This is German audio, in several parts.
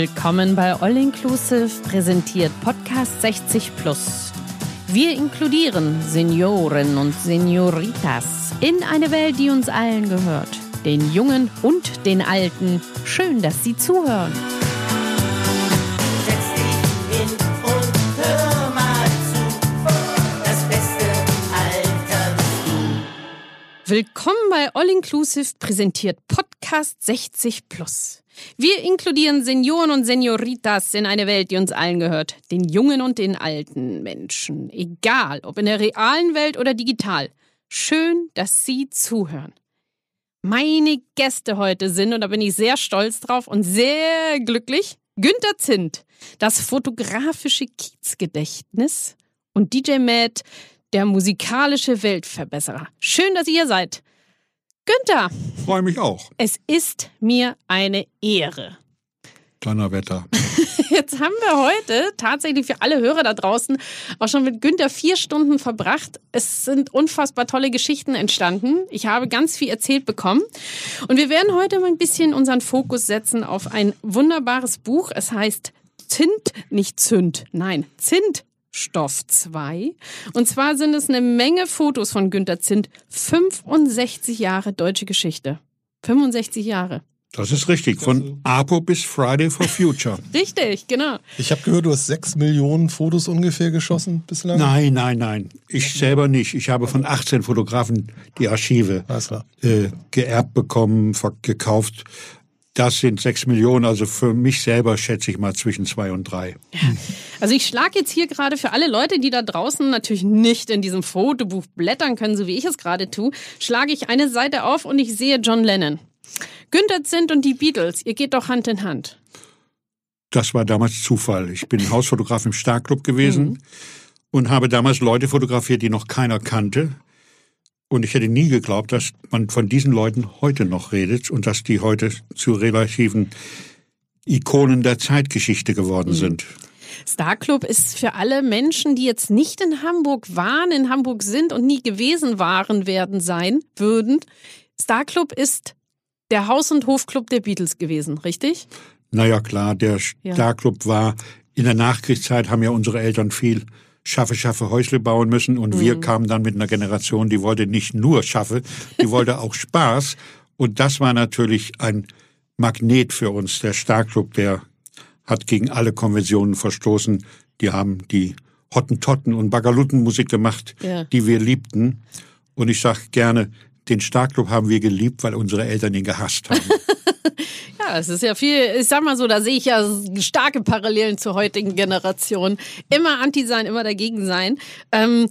Willkommen bei All Inclusive, präsentiert Podcast 60 Plus. Wir inkludieren Senioren und Senioritas in eine Welt, die uns allen gehört. Den Jungen und den Alten. Schön, dass Sie zuhören. Willkommen bei All Inclusive, präsentiert Podcast 60 Plus. Wir inkludieren Senioren und Senioritas in eine Welt, die uns allen gehört. Den jungen und den alten Menschen. Egal, ob in der realen Welt oder digital. Schön, dass Sie zuhören. Meine Gäste heute sind, und da bin ich sehr stolz drauf und sehr glücklich, Günter Zint, das fotografische Kiezgedächtnis und DJ Matt, der musikalische Weltverbesserer. Schön, dass ihr hier seid. Günther, Freue mich auch. es ist mir eine Ehre. Donnerwetter. Jetzt haben wir heute tatsächlich für alle Hörer da draußen auch schon mit Günther vier Stunden verbracht. Es sind unfassbar tolle Geschichten entstanden. Ich habe ganz viel erzählt bekommen. Und wir werden heute mal ein bisschen unseren Fokus setzen auf ein wunderbares Buch. Es heißt Zint, nicht Zünd, nein, Zintstoff 2. Und zwar sind es eine Menge Fotos von Günther Zint. 65 Jahre deutsche Geschichte. 65 Jahre. Das ist richtig. Von APO bis Friday for Future. Richtig, genau. Ich habe gehört, du hast sechs Millionen Fotos ungefähr geschossen bislang. Nein, nein, nein. Ich selber nicht. Ich habe von 18 Fotografen die Archive äh, geerbt bekommen, gekauft. Das sind sechs Millionen. Also für mich selber schätze ich mal zwischen zwei und drei. Also ich schlage jetzt hier gerade für alle Leute, die da draußen natürlich nicht in diesem Fotobuch blättern können, so wie ich es gerade tue, schlage ich eine Seite auf und ich sehe John Lennon. Günther Zint und die Beatles, ihr geht doch Hand in Hand. Das war damals Zufall. Ich bin Hausfotograf im Starclub gewesen und habe damals Leute fotografiert, die noch keiner kannte. Und ich hätte nie geglaubt, dass man von diesen Leuten heute noch redet und dass die heute zu relativen Ikonen der Zeitgeschichte geworden sind. Star Club ist für alle Menschen, die jetzt nicht in Hamburg waren, in Hamburg sind und nie gewesen waren werden sein würden. Star Club ist der Haus- und Hofclub der Beatles gewesen, richtig? Naja, klar, der Ja. Starclub war in der Nachkriegszeit, haben ja unsere Eltern viel Schaffe, Schaffe, Häusle bauen müssen und wir kamen dann mit einer Generation, die wollte nicht nur Schaffe, die wollte auch Spaß und das war natürlich ein Magnet für uns. Der Starclub, der hat gegen alle Konventionen verstoßen. Die haben die Hottentotten und Bagaluttenmusik gemacht, Ja. die wir liebten. Und ich sag gerne, den Starclub haben wir geliebt, weil unsere Eltern ihn gehasst haben. Ja, es ist ja viel, ich sag mal so, da sehe ich ja starke Parallelen zur heutigen Generation. Immer anti sein, immer dagegen sein. Ähm,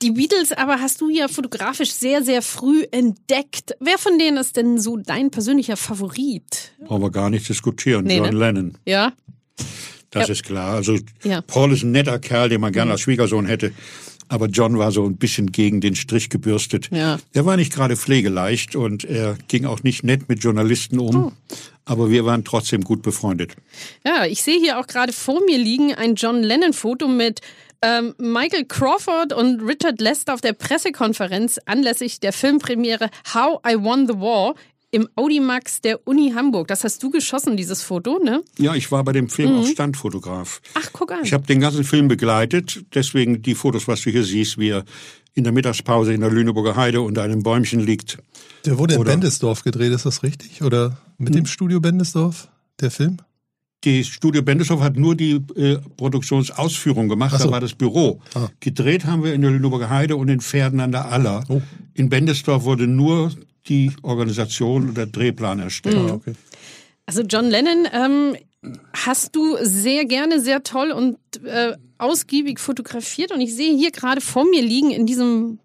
die Beatles aber hast du ja fotografisch sehr, sehr früh entdeckt. Wer von denen ist denn so dein persönlicher Favorit? Brauchen wir gar nicht diskutieren. Nee, John ne? Lennon. Ja? Das Ja. ist klar. Also Ja. Mhm. Paul ist ein netter Kerl, den man gerne als Schwiegersohn hätte. Aber John war so ein bisschen gegen den Strich gebürstet. Ja. Er war nicht gerade pflegeleicht und er ging auch nicht nett mit Journalisten um. Oh. Aber wir waren trotzdem gut befreundet. Ja, ich sehe hier auch gerade vor mir liegen ein John Lennon-Foto mit ähm, Michael Crawford und Richard Lester auf der Pressekonferenz anlässlich der Filmpremiere How I Won the War im Audimax der Uni Hamburg. Das hast du geschossen, dieses Foto, ne? Ja, ich war bei dem Film Mhm. auch Standfotograf. Ach, guck an. Ich habe den ganzen Film begleitet. Deswegen die Fotos, was du hier siehst, wie er in der Mittagspause in der Lüneburger Heide unter einem Bäumchen liegt. Der wurde in Oder- Bendesdorf gedreht, ist das richtig? Oder mit dem Studio Bendesdorf, der Film? Die Studio Bendeshoff hat nur die äh, Produktionsausführung gemacht, Ach so. da war das Büro. Ah. Gedreht haben wir in der Lüneburger Heide und in Pferden an der Aller. Oh. In Bendesdorf wurde nur die Organisation und der Drehplan erstellt. Ah, okay. Also John Lennon ähm, hast du sehr gerne, sehr toll und äh, ausgiebig fotografiert. Und ich sehe hier gerade vor mir liegen in diesem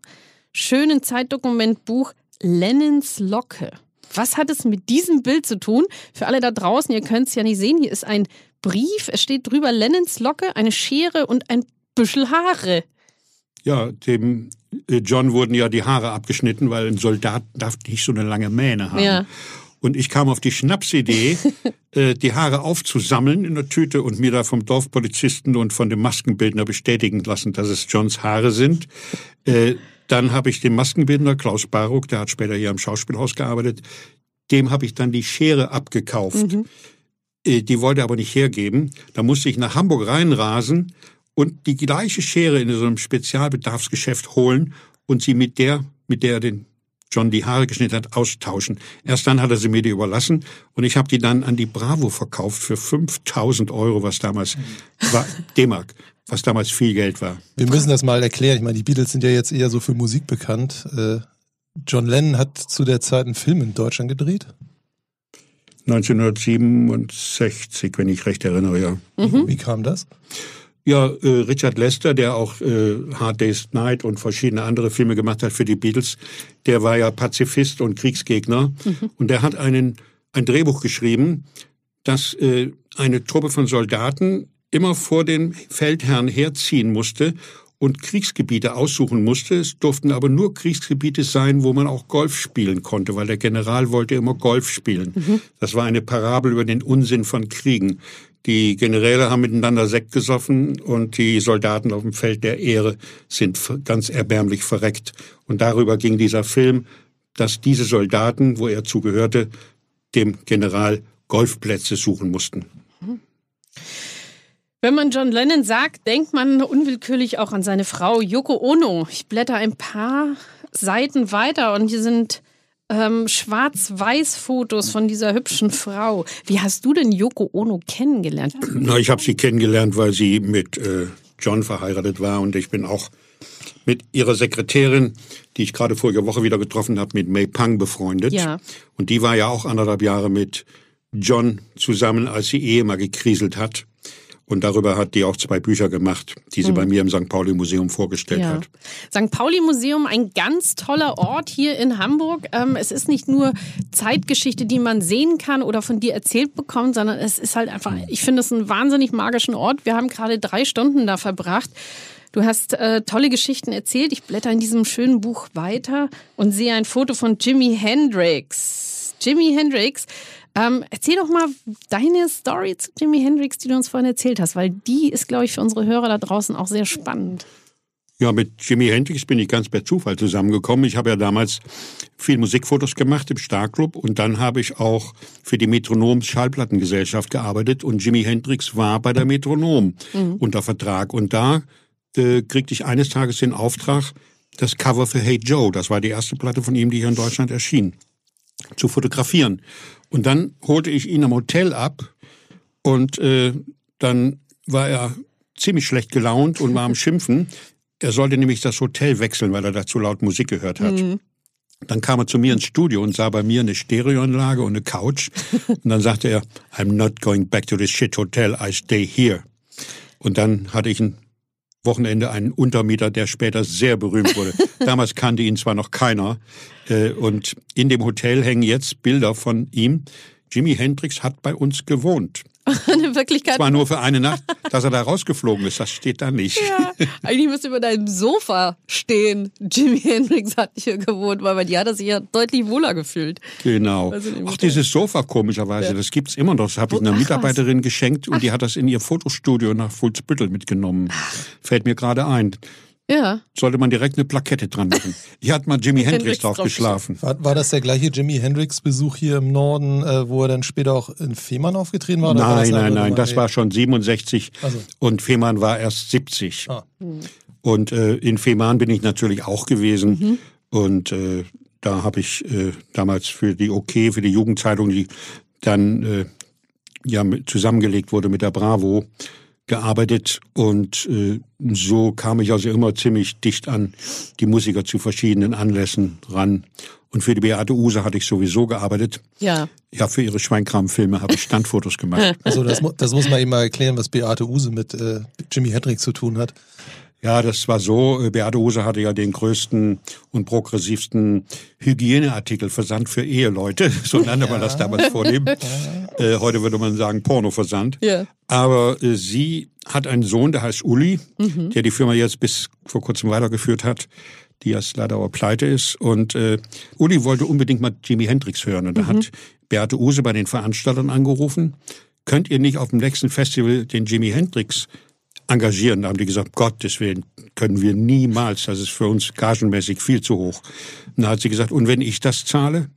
schönen Zeitdokumentbuch Lennons Locke. Was hat es mit diesem Bild zu tun? Für alle da draußen, ihr könnt es ja nicht sehen, hier ist ein Brief, es steht drüber Lennons Locke, eine Schere und ein Büschel Haare. Ja, dem John wurden ja die Haare abgeschnitten, weil ein Soldat darf nicht so eine lange Mähne haben. Ja. Und ich kam auf die Schnapsidee, äh, die Haare aufzusammeln in der Tüte und mir da vom Dorfpolizisten und von dem Maskenbildner bestätigen lassen, dass es Johns Haare sind. Äh, dann habe ich den Maskenbildner Klaus Baruck, der hat später hier am Schauspielhaus gearbeitet, dem habe ich dann die Schere abgekauft. Äh, Die wollte er aber nicht hergeben. Da musste ich nach Hamburg reinrasen und die gleiche Schere in so einem Spezialbedarfsgeschäft holen und sie mit der, mit der er den John die Haare geschnitten hat, austauschen. Erst dann hat er sie mir die überlassen und ich habe die dann an die Bravo verkauft für 5000 Euro, was damals war, D-Mark, was damals viel Geld war. Wir müssen das mal erklären. Ich meine, die Beatles sind ja jetzt eher so für Musik bekannt. Äh, John Lennon hat zu der Zeit einen Film in Deutschland gedreht. 1967, wenn ich recht erinnere, ja. Wie kam das? Ja, äh, Richard Lester, der auch äh, Hard Day's Night und verschiedene andere Filme gemacht hat für die Beatles, der war ja Pazifist und Kriegsgegner und der hat einen ein Drehbuch geschrieben, dass äh, eine Truppe von Soldaten immer vor den Feldherrn herziehen musste und Kriegsgebiete aussuchen musste. Es durften aber nur Kriegsgebiete sein, wo man auch Golf spielen konnte, weil der General wollte immer Golf spielen. Das war eine Parabel über den Unsinn von Kriegen. Die Generäle haben miteinander Sekt gesoffen und die Soldaten auf dem Feld der Ehre sind ganz erbärmlich verreckt. Und darüber ging dieser Film, dass diese Soldaten, wo er zugehörte, dem General Golfplätze suchen mussten. Wenn man John Lennon sagt, denkt man unwillkürlich auch an seine Frau Yoko Ono. Ich blätter ein paar Seiten weiter und hier sind ähm, Schwarz-Weiß-Fotos von dieser hübschen Frau. Wie hast du denn Yoko Ono kennengelernt? Na, ich habe sie kennengelernt, weil sie mit äh, John verheiratet war und ich bin auch mit ihrer Sekretärin, die ich gerade vorige Woche wieder getroffen habe, mit May Pang befreundet. Ja. Und die war ja auch anderthalb Jahre mit John zusammen, als sie Ehe mal gekriselt hat. Und darüber hat die auch zwei Bücher gemacht, die sie bei mir im St. Pauli Museum vorgestellt Ja. hat. St. Pauli Museum, ein ganz toller Ort hier in Hamburg. Ähm, es ist nicht nur Zeitgeschichte, die man sehen kann oder von dir erzählt bekommt, sondern es ist halt einfach, ich finde es einen wahnsinnig magischen Ort. Wir haben gerade drei Stunden da verbracht. Du hast äh, tolle Geschichten erzählt. Ich blätter in diesem schönen Buch weiter und sehe ein Foto von Jimi Hendrix. Jimi Hendrix. Ähm, erzähl doch mal deine Story zu Jimi Hendrix, die du uns vorhin erzählt hast, weil die ist, glaube ich, für unsere Hörer da draußen auch sehr spannend. Ja, mit Jimi Hendrix bin ich ganz per Zufall zusammengekommen. Ich habe ja damals viel Musikfotos gemacht im Starclub und dann habe ich auch für die Metronom Schallplattengesellschaft gearbeitet und Jimi Hendrix war bei der Metronom unter Vertrag und da äh, kriegte ich eines Tages den Auftrag, das Cover für Hey Joe, das war die erste Platte von ihm, die hier in Deutschland erschien, zu fotografieren. Und dann holte ich ihn am Hotel ab und äh, dann war er ziemlich schlecht gelaunt und war am Schimpfen. Er sollte nämlich das Hotel wechseln, weil er dazu laut Musik gehört hat. Dann kam er zu mir ins Studio und sah bei mir eine Stereoanlage und eine Couch. Und dann sagte er, I'm not going back to this shit hotel, I stay here. Und dann hatte ich ein Wochenende einen Untermieter, der später sehr berühmt wurde. Damals kannte ihn zwar noch keiner. äh, Und in dem Hotel hängen jetzt Bilder von ihm. Jimi Hendrix hat bei uns gewohnt. In Wirklichkeit Zwar nur für eine Nacht, dass er da rausgeflogen ist, das steht da nicht. Ja, eigentlich müsste über deinem Sofa stehen. Jimi Hendrix hat hier gewohnt, weil hat er sich ja deutlich wohler gefühlt. Genau. Also Ach, dieses Sofa komischerweise, das gibt's immer noch. Das habe ich einer ach, was? Mitarbeiterin geschenkt und die hat das in ihr Fotostudio nach Fuhlsbüttel mitgenommen. Fällt mir gerade ein. Ja. Sollte man direkt eine Plakette dran machen. Hier hat mal Jimi Hendrix Hendrix drauf geschlafen. War, war das der gleiche Jimi Hendrix-Besuch hier im Norden, äh, wo er dann später auch in Fehmarn aufgetreten war? oder war Nein, nein, nein, das war schon 67 Also. und Fehmarn war erst 70. Ah. Und äh, in Fehmarn bin ich natürlich auch gewesen Mhm. und äh, da habe ich äh, damals für die OK, für die Jugendzeitung, die dann äh, ja mit, zusammengelegt wurde mit der Bravo, gearbeitet und äh, so kam ich also immer ziemlich dicht an die Musiker zu verschiedenen Anlässen ran. Und für die Beate Use hatte ich sowieso gearbeitet. Ja. Ja, für ihre Schweinkram-Filme habe ich Standfotos gemacht. Also das, das muss man eben mal erklären, was Beate Use mit äh, Jimi Hendrix zu tun hat. Ja, das war so. Beate Use hatte ja den größten und progressivsten Hygieneartikelversand für Eheleute. So nannte man das damals vornehm. Äh, heute würde man sagen Pornoversand. Ja. Aber äh, sie hat einen Sohn, der heißt Uli, der die Firma jetzt bis vor kurzem weitergeführt hat, die jetzt leider aber pleite ist. Und äh, Uli wollte unbedingt mal Jimi Hendrix hören. Und da hat Beate Use bei den Veranstaltern angerufen, könnt ihr nicht auf dem nächsten Festival den Jimi Hendrix engagieren. Da haben die gesagt, Gottes Willen, können wir niemals. Das ist für uns gagenmäßig viel zu hoch. Und da hat sie gesagt, und wenn ich das zahle?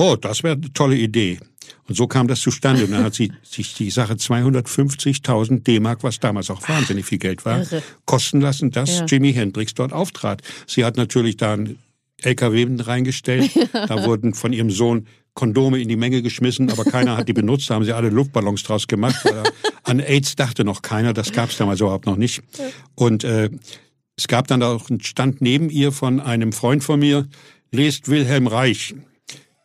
oh, das wäre eine tolle Idee. Und so kam das zustande. Und dann hat sie sich die Sache 250.000 D-Mark, was damals auch wahnsinnig viel Geld war, Irre. kosten lassen, dass Ja. Jimi Hendrix dort auftrat. Sie hat natürlich da einen LKW reingestellt. Da wurden von ihrem Sohn Kondome in die Menge geschmissen, aber keiner hat die benutzt. Da haben sie alle Luftballons draus gemacht. Weil an AIDS dachte noch keiner. Das gab es damals überhaupt noch nicht. Und äh, es gab dann auch einen Stand neben ihr von einem Freund von mir, lest Wilhelm Reich,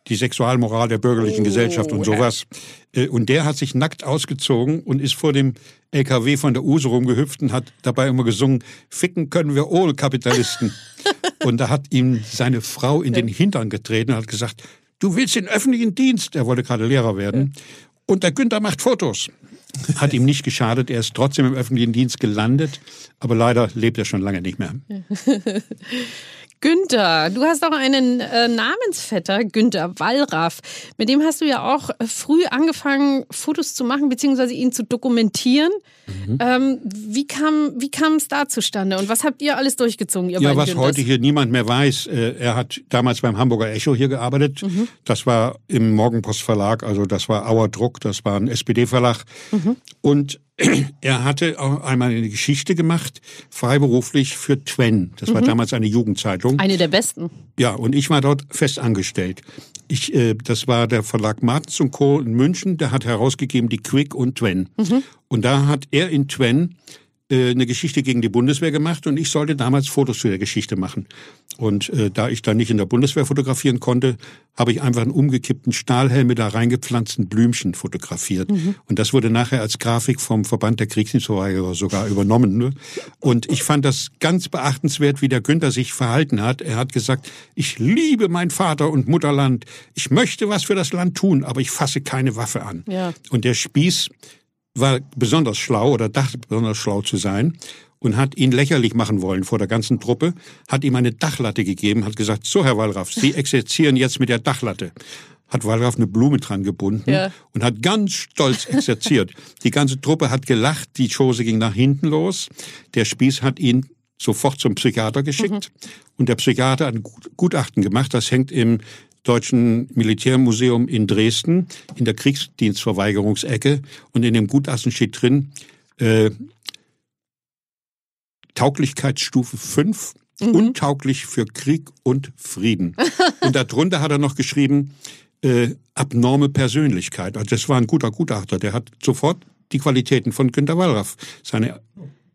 die Sexualmoral der bürgerlichen Gesellschaft und sowas. Äh, Und der hat sich nackt ausgezogen und ist vor dem LKW von der Use rumgehüpft und hat dabei immer gesungen, ficken können wir alle Kapitalisten. und da hat ihm seine Frau in den Hintern getreten und hat gesagt, du willst den öffentlichen Dienst. Er wollte gerade Lehrer werden. Und der Günther macht Fotos. Hat ihm nicht geschadet, er ist trotzdem im öffentlichen Dienst gelandet, aber leider lebt er schon lange nicht mehr. Günther, du hast auch einen äh, Namensvetter, Günther Wallraff. Mit dem hast du ja auch äh, früh angefangen, Fotos zu machen, beziehungsweise ihn zu dokumentieren. Mhm. Ähm, wie kam wie kam es da zustande und was habt ihr alles durchgezogen, ihr Ja, was Günthers? heute hier niemand mehr weiß, äh, er hat damals beim Hamburger Echo hier gearbeitet. Das war im Morgenpost Verlag, also das war Auer Druck, das war ein SPD-Verlag. Und er hatte auch einmal eine Geschichte gemacht, freiberuflich für Twen. Das war damals eine Jugendzeitung. Eine der besten. Ja, und ich war dort fest angestellt. Ich, äh, das war der Verlag Martens und Co. in München, der hat herausgegeben die Quick und Twen. Und da hat er in Twen eine Geschichte gegen die Bundeswehr gemacht und ich sollte damals Fotos zu der Geschichte machen. Und äh, da ich dann nicht in der Bundeswehr fotografieren konnte, habe ich einfach einen umgekippten Stahlhelm mit da reingepflanzten Blümchen fotografiert. Und das wurde nachher als Grafik vom Verband der Kriegsdienstverweigerer sogar übernommen. Ne? Und ich fand das ganz beachtenswert, wie der Günther sich verhalten hat. Er hat gesagt, ich liebe mein Vater und Mutterland. Ich möchte was für das Land tun, aber ich fasse keine Waffe an. Ja. Und der Spieß war besonders schlau oder dachte besonders schlau zu sein und hat ihn lächerlich machen wollen vor der ganzen Truppe, hat ihm eine Dachlatte gegeben, hat gesagt, so Herr Wallraff, Sie exerzieren jetzt mit der Dachlatte. Hat Wallraff eine Blume dran gebunden Ja. und hat ganz stolz exerziert. Die ganze Truppe hat gelacht, die Chose ging nach hinten los. Der Spieß hat ihn sofort zum Psychiater geschickt und der Psychiater hat ein Gut- Gutachten gemacht, das hängt im Deutschen Militärmuseum in Dresden in der Kriegsdienstverweigerungsecke und in dem Gutachten steht drin, äh, Tauglichkeitsstufe 5, untauglich für Krieg und Frieden. und darunter hat er noch geschrieben, äh, abnorme Persönlichkeit. Also das war ein guter Gutachter, der hat sofort die Qualitäten von Günter Wallraff, seine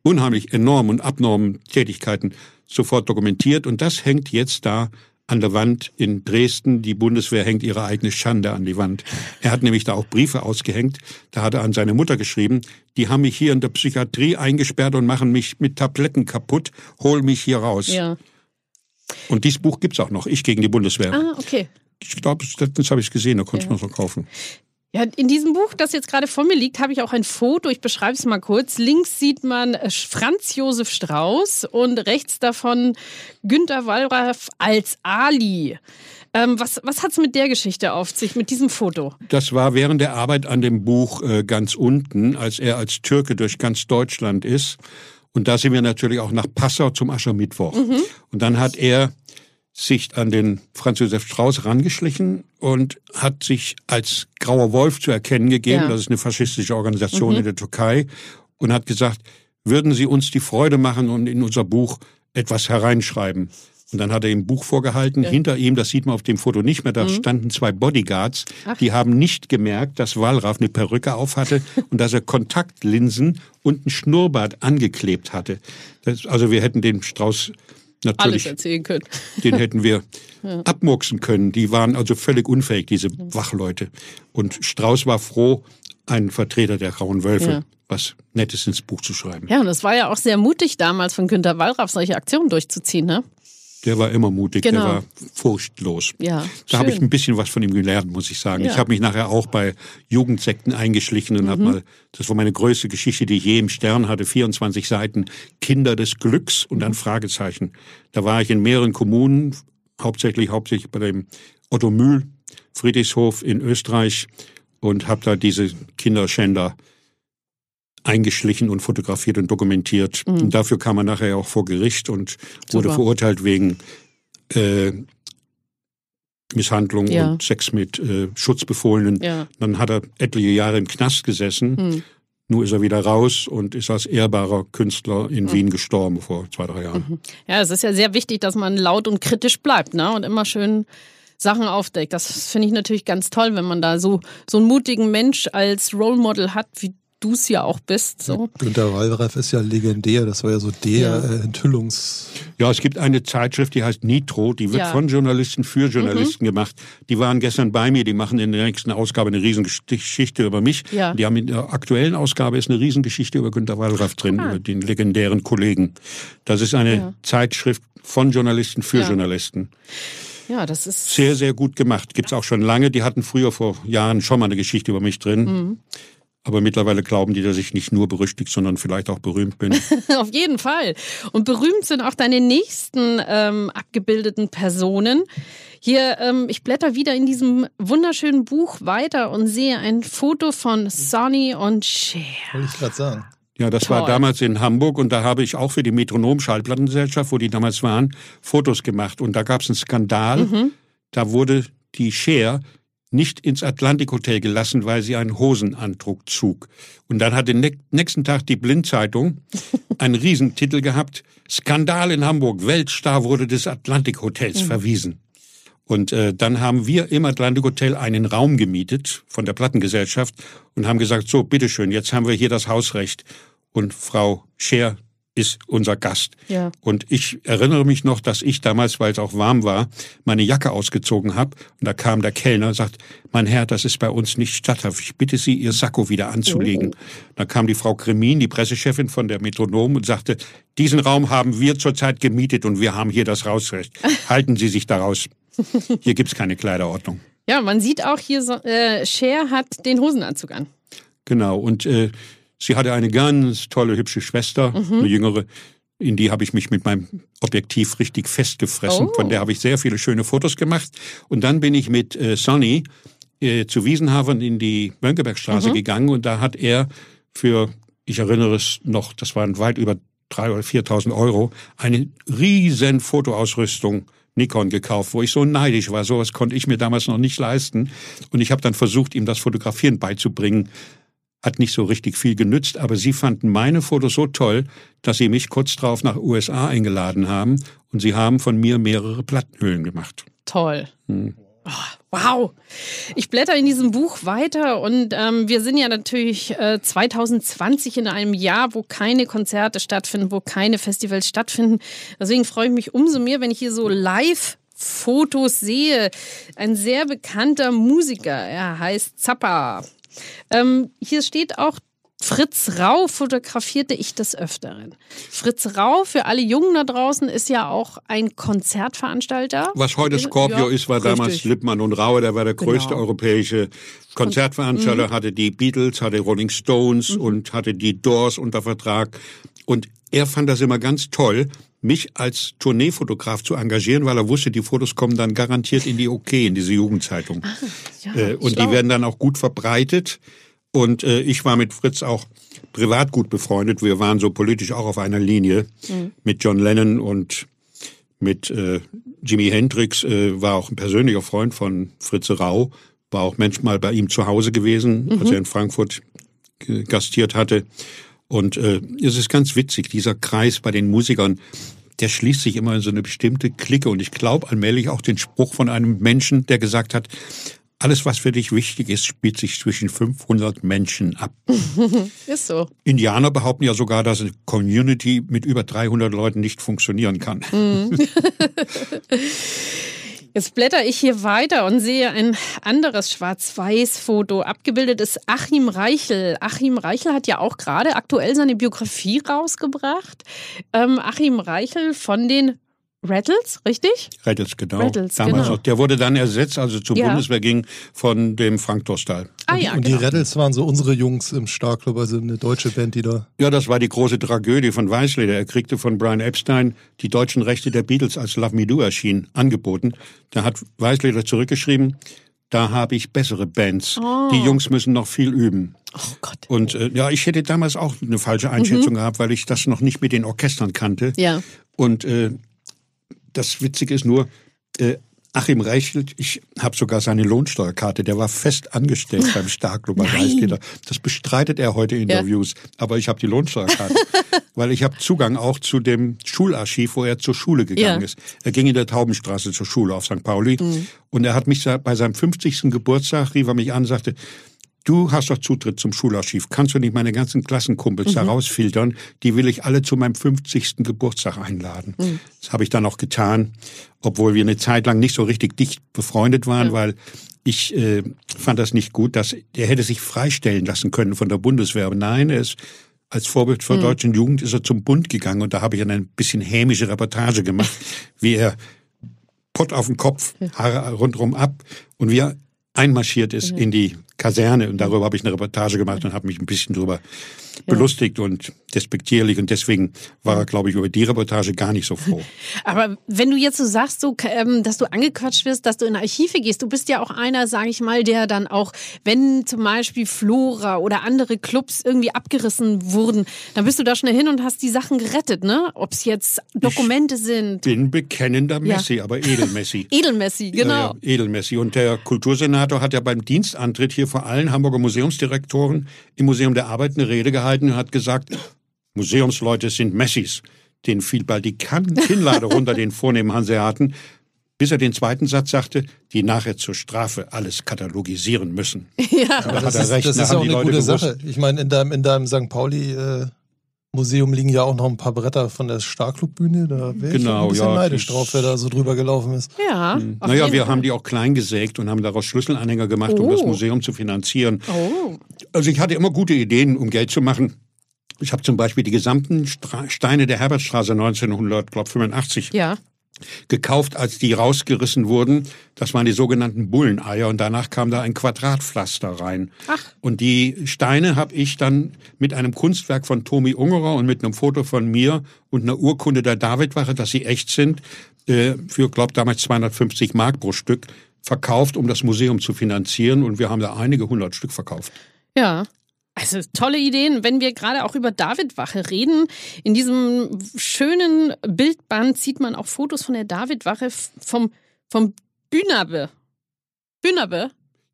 unheimlich enormen und abnormen Tätigkeiten sofort dokumentiert und das hängt jetzt da an der Wand in Dresden. Die Bundeswehr hängt ihre eigene Schande an die Wand. Er hat nämlich da auch Briefe ausgehängt. Da hat er an seine Mutter geschrieben, die haben mich hier in der Psychiatrie eingesperrt und machen mich mit Tabletten kaputt, hol mich hier raus. Ja. Und dieses Buch gibt's auch noch, Ich gegen die Bundeswehr. Ah, okay. Ich glaube, das, das habe ich gesehen, da konnte ich noch so kaufen. Ja, in diesem Buch, das jetzt gerade vor mir liegt, habe ich auch ein Foto. Ich beschreibe es mal kurz. Links sieht man äh, Franz Josef Strauß und rechts davon Günter Wallraff als Ali. Ähm, was was hat es mit der Geschichte auf sich, mit diesem Foto? Das war während der Arbeit an dem Buch äh, ganz unten, als er als Türke durch ganz Deutschland ist. Und da sind wir natürlich auch nach Passau zum Aschermittwoch. Und dann hat er sich an den Franz Josef Strauß rangeschlichen und hat sich als Grauer Wolf zu erkennen gegeben. Ja. Das ist eine faschistische Organisation in der Türkei. Und hat gesagt, würden Sie uns die Freude machen und in unser Buch etwas hereinschreiben? Und dann hat er ihm ein Buch vorgehalten. Hinter ihm, das sieht man auf dem Foto nicht mehr, da standen zwei Bodyguards. Die haben nicht gemerkt, dass Wallraff eine Perücke aufhatte und dass er Kontaktlinsen und ein Schnurrbart angeklebt hatte. Das, also wir hätten den Strauß Alles natürlich erzählen können. den hätten wir abmurksen können. Die waren also völlig unfähig, diese Wachleute. Und Strauß war froh, einen Vertreter der Grauen Wölfe Ja. was Nettes ins Buch zu schreiben. Ja, und es war ja auch sehr mutig damals von Günter Wallraff, solche Aktionen durchzuziehen, ne? Der war immer mutig, Genau. der war furchtlos. Ja, Da habe ich ein bisschen was von ihm gelernt, muss ich sagen. Ja. Ich habe mich nachher auch bei Jugendsekten eingeschlichen und Mhm. hab mal, das war meine größte Geschichte, die ich je im Stern hatte, 24 Seiten, Kinder des Glücks und dann Fragezeichen. Da war ich in mehreren Kommunen, hauptsächlich, hauptsächlich bei dem Otto Mühl Friedrichshof in Österreich und habe da diese Kinderschänder eingeschlichen und fotografiert und dokumentiert. Und dafür kam er nachher auch vor Gericht und wurde Mhm. Super. verurteilt wegen äh, Misshandlung Ja. und Sex mit äh, Schutzbefohlenen. Ja. Dann hat er etliche Jahre im Knast gesessen. Hm. Nun ist er wieder raus und ist als ehrbarer Künstler in Hm. Wien gestorben vor zwei, drei Jahren. Ja, es ist ja sehr wichtig, dass man laut und kritisch bleibt, ne? Und immer schön Sachen aufdeckt. Das finde ich natürlich ganz toll, wenn man da so, so einen mutigen Mensch als Role Model hat, wie du es ja auch bist. So. Günter Wallraff ist ja legendär, das war ja so der Ja. äh, Enthüllungs... Ja, es gibt eine Zeitschrift, die heißt Nitro, die wird Ja. Mhm. von Journalisten für Journalisten gemacht. Die waren gestern bei mir, die machen in der nächsten Ausgabe eine Riesengeschichte über mich. Ja. Die haben in der aktuellen Ausgabe ist eine Riesengeschichte über Günter Wallraff drin, Ah. über den legendären Kollegen. Das ist eine Ja. Zeitschrift von Journalisten für Ja. Journalisten. Ja, das ist. Sehr, sehr gut gemacht. Gibt's auch schon lange. Die hatten früher vor Jahren schon mal eine Geschichte über mich drin. Mhm. Aber mittlerweile glauben die, dass ich nicht nur berüchtigt, sondern vielleicht auch berühmt bin. Auf jeden Fall. Und berühmt sind auch deine nächsten ähm, abgebildeten Personen. Hier, ähm, ich blätter wieder in diesem wunderschönen Buch weiter und sehe ein Foto von Sonny und Cher. Wollte ich gerade sagen. Ja, das war Toll. damals in Hamburg und da habe ich auch für die Metronom Schallplattengesellschaft, wo die damals waren, Fotos gemacht. Und da gab es einen Skandal. Mhm. Da wurde die Cher nicht ins Atlantik Hotel gelassen, weil sie einen Hosenantrug trug. Und dann hat den nächsten Tag die Blindzeitung einen Riesentitel gehabt. Skandal in Hamburg. Weltstar wurde des Atlantik Mhm. Hotels verwiesen. Und äh, dann haben wir im Atlantic Hotel einen Raum gemietet von der Plattengesellschaft und haben gesagt, so, bitteschön, jetzt haben wir hier das Hausrecht. Und Frau Scher ist unser Gast. Ja. Und ich erinnere mich noch, dass ich damals, weil es auch warm war, meine Jacke ausgezogen habe. Und da kam der Kellner und sagt, mein Herr, das ist bei uns nicht statthaft. Ich bitte Sie, Ihr Sakko wieder anzulegen. Da kam die Frau Kremin, die Pressechefin von der Metronom, und sagte, diesen Raum haben wir zurzeit gemietet und wir haben hier das Hausrecht. Halten Sie sich daraus. Hier gibt's keine Kleiderordnung. Ja, man sieht auch hier, so, äh, Cher hat den Hosenanzug an. Genau. Und äh, sie hatte eine ganz tolle, hübsche Schwester, eine jüngere. In die habe ich mich mit meinem Objektiv richtig festgefressen. Oh. Von der habe ich sehr viele schöne Fotos gemacht. Und dann bin ich mit äh, Sonny äh, zu Wiesenhafen in die Mönckebergstraße gegangen und da hat er für, ich erinnere es noch, das waren weit über drei oder 4.000 Euro, eine riesen Fotoausrüstung Nikon gekauft, wo ich so neidisch war. Sowas konnte ich mir damals noch nicht leisten. Und ich habe dann versucht, ihm das Fotografieren beizubringen. Hat nicht so richtig viel genützt, aber sie fanden meine Fotos so toll, dass sie mich kurz darauf nach USA eingeladen haben und sie haben von mir mehrere Plattenhüllen gemacht. Toll. Oh, wow. Ich blätter in diesem Buch weiter und ähm, wir sind ja natürlich äh, 2020 in einem Jahr, wo keine Konzerte stattfinden, wo keine Festivals stattfinden. Deswegen freue ich mich umso mehr, wenn ich hier so live Fotos sehe. Ein sehr bekannter Musiker, er heißt Zappa. Ähm, hier steht auch Fritz Rau fotografierte ich des Öfteren. Fritz Rau, für alle Jungen da draußen, ist ja auch ein Konzertveranstalter. Was heute Scorpio Ja, ist, war damals richtig. Lippmann und Raue, der war der größte Genau. europäische Konzertveranstalter, hatte die Beatles, hatte Rolling Stones und hatte die Doors unter Vertrag. Und er fand das immer ganz toll, mich als Tourneefotograf zu engagieren, weil er wusste, die Fotos kommen dann garantiert in die OK, in diese Jugendzeitung. Ja, Äh, und schlau. die werden dann auch gut verbreitet. Und äh, ich war mit Fritz auch privat gut befreundet. Wir waren so politisch auch auf einer Linie mit John Lennon und mit äh, Jimi Hendrix. Äh, war auch ein persönlicher Freund von Fritze Rau. War auch manchmal bei ihm zu Hause gewesen, als er in Frankfurt gastiert hatte. Und äh, es ist ganz witzig, dieser Kreis bei den Musikern, der schließt sich immer in so eine bestimmte Clique. Und ich glaube allmählich auch den Spruch von einem Menschen, der gesagt hat, alles, was für dich wichtig ist, spielt sich zwischen 500 Menschen ab. Ist so. Indianer behaupten ja sogar, dass eine Community mit über 300 Leuten nicht funktionieren kann. Jetzt blätter ich hier weiter und sehe ein anderes Schwarz-Weiß-Foto. Abgebildet ist Achim Reichel. Achim Reichel hat ja auch gerade aktuell seine Biografie rausgebracht. Ähm, Achim Reichel von den Rattles, richtig? Rattles, genau. Rattles, Damals genau. noch. Der wurde dann ersetzt, also zur Ja. Bundeswehr ging, von dem Frank Dostal. Ah ja, und genau. die Rattles waren so unsere Jungs im Starclub, also eine deutsche Band, die da. Ja, das war die große Tragödie von Weißleder. Er kriegte von Brian Epstein die deutschen Rechte der Beatles, als Love Me Do erschien, angeboten. Da hat Weißleder zurückgeschrieben, da habe ich bessere Bands. Die Jungs müssen noch viel üben. Oh Gott. Und äh, ja, ich hätte damals auch eine falsche Einschätzung gehabt, weil ich das noch nicht mit den Orchestern kannte. Ja. Und äh, das Witzige ist nur, äh, Achim Reichelt, ich habe sogar seine Lohnsteuerkarte, der war fest angestellt beim Starklub als Nein. Eisgitter. Das bestreitet er heute in Interviews, aber ich habe die Lohnsteuerkarte, weil ich habe Zugang auch zu dem Schularchiv, wo er zur Schule gegangen Ja. ist. Er ging in der Taubenstraße zur Schule auf St. Pauli und er hat mich bei seinem 50. Geburtstag, rief er mich an und sagte, Du hast doch Zutritt zum Schularchiv. Kannst du nicht meine ganzen Klassenkumpels da rausfiltern? Die will ich alle zu meinem 50. Geburtstag einladen. Das habe ich dann auch getan, obwohl wir eine Zeit lang nicht so richtig dicht befreundet waren, weil ich äh, fand das nicht gut, dass er hätte sich freistellen lassen können von der Bundeswehr. Aber nein, er ist als Vorbild für deutschen Jugend ist er zum Bund gegangen und da habe ich dann ein bisschen hämische Reportage gemacht, wie er Pott auf den Kopf, Haare rundherum ab und wie er einmarschiert ist in die Kaserne und darüber habe ich eine Reportage gemacht und habe mich ein bisschen drüber belustigt und despektierlich und deswegen war er, glaube ich, über die Reportage gar nicht so froh. Aber wenn du jetzt so sagst, so, ähm, dass du angequatscht wirst, dass du in Archive gehst, du bist ja auch einer, sage ich mal, der dann auch, wenn zum Beispiel Flora oder andere Clubs irgendwie abgerissen wurden, dann bist du da schnell hin und hast die Sachen gerettet, ne? Ob es jetzt Dokumente sind. Bin bekennender Messi, aber Edelmessi. Edelmessi, genau. Ja, ja, Edelmessi. Und der Kultursenator hat ja beim Dienstantritt hier vor allen Hamburger Museumsdirektoren im Museum der Arbeit eine Rede gehalten und hat gesagt, Museumsleute sind Messis. Den fiel bald die Kinnlade runter, den vornehmen Hanseaten, bis er den zweiten Satz sagte, die nachher zur Strafe alles katalogisieren müssen. Ja. Da hat das er ist, recht, das da ist haben auch eine Leute gute gewusst. Sache. Ich meine, in deinem, in deinem St. Pauli äh, Museum liegen ja auch noch ein paar Bretter von der Starklubbühne. Da wäre ich Genau, ein bisschen ja, neidisch drauf, wer da so drüber gelaufen ist. Ja. auf Hm. Naja, wir Fall. haben die auch klein gesägt und haben daraus Schlüsselanhänger gemacht, um Oh. das Museum zu finanzieren. Oh. Also ich hatte immer gute Ideen, um Geld zu machen. Ich habe zum Beispiel die gesamten Stra Steine der Herbertstraße 1985 Ja. Gekauft, als die rausgerissen wurden. Das waren die sogenannten Bulleneier und danach kam da ein Quadratpflaster rein. Ach. Und die Steine habe ich dann mit einem Kunstwerk von Tomi Ungerer und mit einem Foto von mir und einer Urkunde der Davidwache, dass sie echt sind, äh, für, glaub damals 250 Mark pro Stück verkauft, um das Museum zu finanzieren. Und wir haben da einige hundert Stück verkauft. Ja. Also tolle Ideen, wenn wir gerade auch über Davidwache reden. In diesem schönen Bildband sieht man auch Fotos von der Davidwache vom, vom Bühnerbe. Bühnerbe?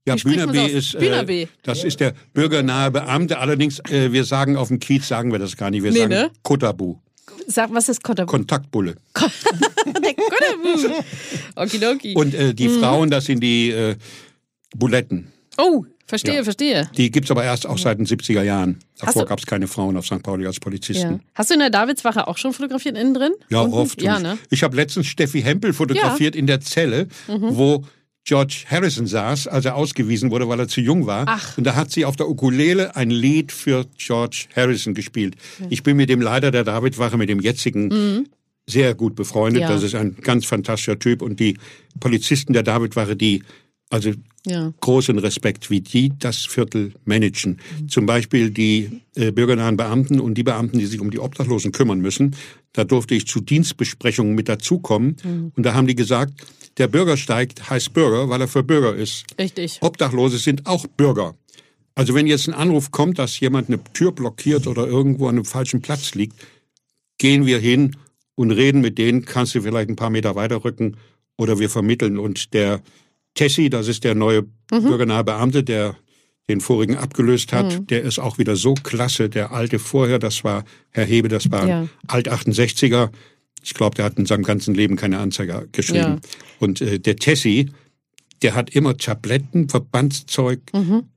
Ja, aus? ist, äh, das ist der bürgernahe Beamte. Allerdings, äh, wir sagen auf dem Kiez, sagen wir das gar nicht. Wir Nee, sagen ne? Kotabu, Sag, was ist Kottabu? Kontaktbulle. der Kottabu. Okidoki. Und äh, Mhm. die Frauen, das sind die äh, Buletten. Oh, verstehe, Ja. verstehe. Die gibt's aber erst auch seit den 70er Jahren. Davor du- gab's keine Frauen auf St. Pauli als Polizisten. Ja. Hast du in der Davidswache auch schon fotografiert innen drin? Ja, Unten? oft. Ja, ne? Ich habe letztens Steffi Hempel fotografiert in der Zelle, Mhm. wo George Harrison saß, als er ausgewiesen wurde, weil er zu jung war. Ach. Und da hat sie auf der Ukulele ein Lied für George Harrison gespielt. Ich bin mit dem Leiter der Davidwache, mit dem jetzigen, sehr gut befreundet. Mhm. Das ist ein ganz fantastischer Typ. Und die Polizisten der Davidwache, die, also Ja. großen Respekt, wie die das Viertel managen. Zum Beispiel die äh, bürgernahen Beamten und die Beamten, die sich um die Obdachlosen kümmern müssen. Da durfte ich zu Dienstbesprechungen mit dazukommen. Und da haben die gesagt, der Bürgersteig heißt Bürger, weil er für Bürger ist. Richtig. Obdachlose sind auch Bürger. Also wenn jetzt ein Anruf kommt, dass jemand eine Tür blockiert oder irgendwo an einem falschen Platz liegt, gehen wir hin und reden mit denen, kannst du vielleicht ein paar Meter weiterrücken oder wir vermitteln. Und der Tessi, das ist der neue bürgernahe Beamte, der den vorigen abgelöst hat, der ist auch wieder so klasse. Der alte vorher, das war Herr Hebe, das war Ja. ein Alt 68er. Ich glaube, der hat in seinem ganzen Leben keine Anzeige geschrieben. Ja. Und äh, der Tessi, der hat immer Tabletten, Verbandszeug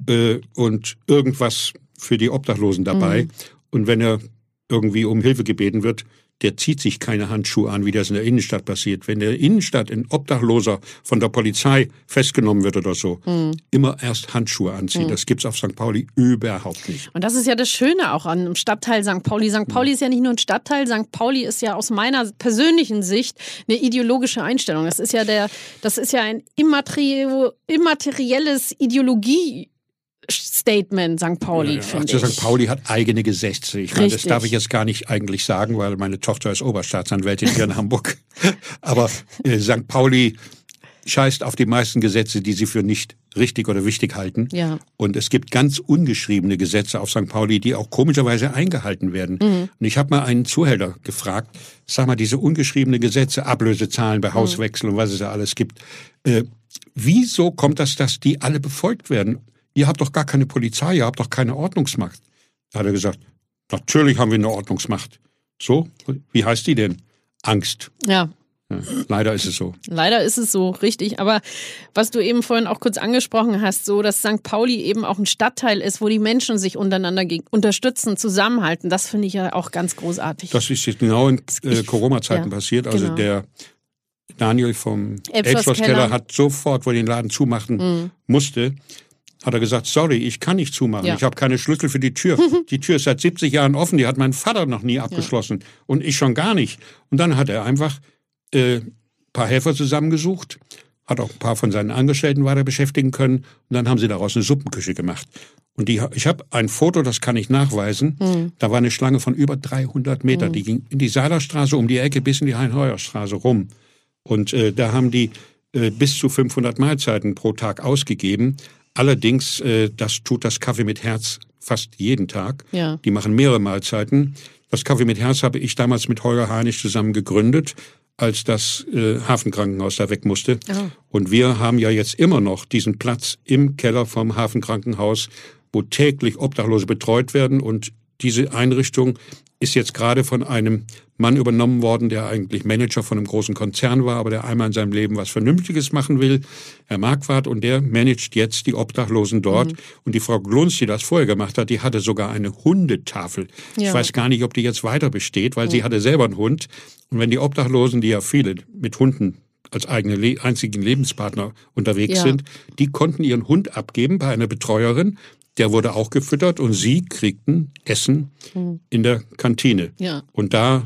äh, und irgendwas für die Obdachlosen dabei. Und wenn er irgendwie um Hilfe gebeten wird, der zieht sich keine Handschuhe an, wie das in der Innenstadt passiert. Wenn der Innenstadt ein Obdachloser von der Polizei festgenommen wird oder so, immer erst Handschuhe anziehen. Das gibt's auf St. Pauli überhaupt nicht. Und das ist ja das Schöne auch an dem Stadtteil St. Pauli. St. Pauli ist ja nicht nur ein Stadtteil, St. Pauli ist ja aus meiner persönlichen Sicht eine ideologische Einstellung. Das ist ja der, das ist ja ein immaterie- immaterielles Ideologie. Statement St. Pauli, Ja, finde also ich. St. Pauli hat eigene Gesetze. Ich meine, das darf ich jetzt gar nicht eigentlich sagen, weil meine Tochter ist Oberstaatsanwältin hier in Hamburg. Aber äh, St. Pauli scheißt auf die meisten Gesetze, die sie für nicht richtig oder wichtig halten. Ja. Und es gibt ganz ungeschriebene Gesetze auf St. Pauli, die auch komischerweise eingehalten werden. Mhm. Und ich habe mal einen Zuhälter gefragt, sag mal, diese ungeschriebene Gesetze, Ablösezahlen Mhm. bei Hauswechsel und was es da alles gibt, äh, wieso kommt das, dass die alle befolgt werden? Ihr habt doch gar keine Polizei, ihr habt doch keine Ordnungsmacht. Da hat er gesagt, natürlich haben wir eine Ordnungsmacht. So, wie heißt die denn? Angst. Ja, Ja, leider ist es so. Leider ist es so, richtig. Aber was du eben vorhin auch kurz angesprochen hast, so dass St. Pauli eben auch ein Stadtteil ist, wo die Menschen sich untereinander unterstützen, zusammenhalten, das finde ich ja auch ganz großartig. Das ist jetzt genau in äh, Corona-Zeiten ja, passiert. Also genau. der Daniel vom Elbschloss Elbschlosskeller Keller. hat sofort, wo er den Laden zumachen musste, hat er gesagt, sorry, ich kann nicht zumachen. Ja. Ich habe keine Schlüssel für die Tür. die Tür ist seit 70 Jahren offen. Die hat mein Vater noch nie abgeschlossen. Und ich schon gar nicht. Und dann hat er einfach äh, paar Helfer zusammengesucht, hat auch ein paar von seinen Angestellten weiter beschäftigen können. Und dann haben sie daraus eine Suppenküche gemacht. Und die, ich habe ein Foto, das kann ich nachweisen. Da war eine Schlange von über 300 Meter. Die ging in die Seilerstraße um die Ecke bis in die Heinheuerstraße rum. Und äh, da haben die äh, bis zu 500 Mahlzeiten pro Tag ausgegeben. Allerdings, äh, das tut das Kaffee mit Herz fast jeden Tag. Ja. Die machen mehrere Mahlzeiten. Das Kaffee mit Herz habe ich damals mit Holger Heinisch zusammen gegründet, als das äh, Hafenkrankenhaus da weg musste. Ah. Und wir haben ja jetzt immer noch diesen Platz im Keller vom Hafenkrankenhaus, wo täglich Obdachlose betreut werden. Und diese Einrichtung ist jetzt gerade von einem Mann übernommen worden, der eigentlich Manager von einem großen Konzern war, aber der einmal in seinem Leben was Vernünftiges machen will, Herr Marquardt, und der managt jetzt die Obdachlosen dort. Mhm. Und die Frau Glunz, die das vorher gemacht hat, die hatte sogar eine Hundetafel. Ja. Mhm. Ich weiß gar nicht, ob die jetzt weiter besteht, weil sie hatte selber einen Hund. Und wenn die Obdachlosen, die ja viele mit Hunden als eigene einzigen Lebenspartner unterwegs Ja. sind, die konnten ihren Hund abgeben bei einer Betreuerin. Der wurde auch gefüttert und sie kriegten Essen in der Kantine. Ja. Und da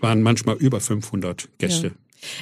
waren manchmal über 500 Gäste. Ja,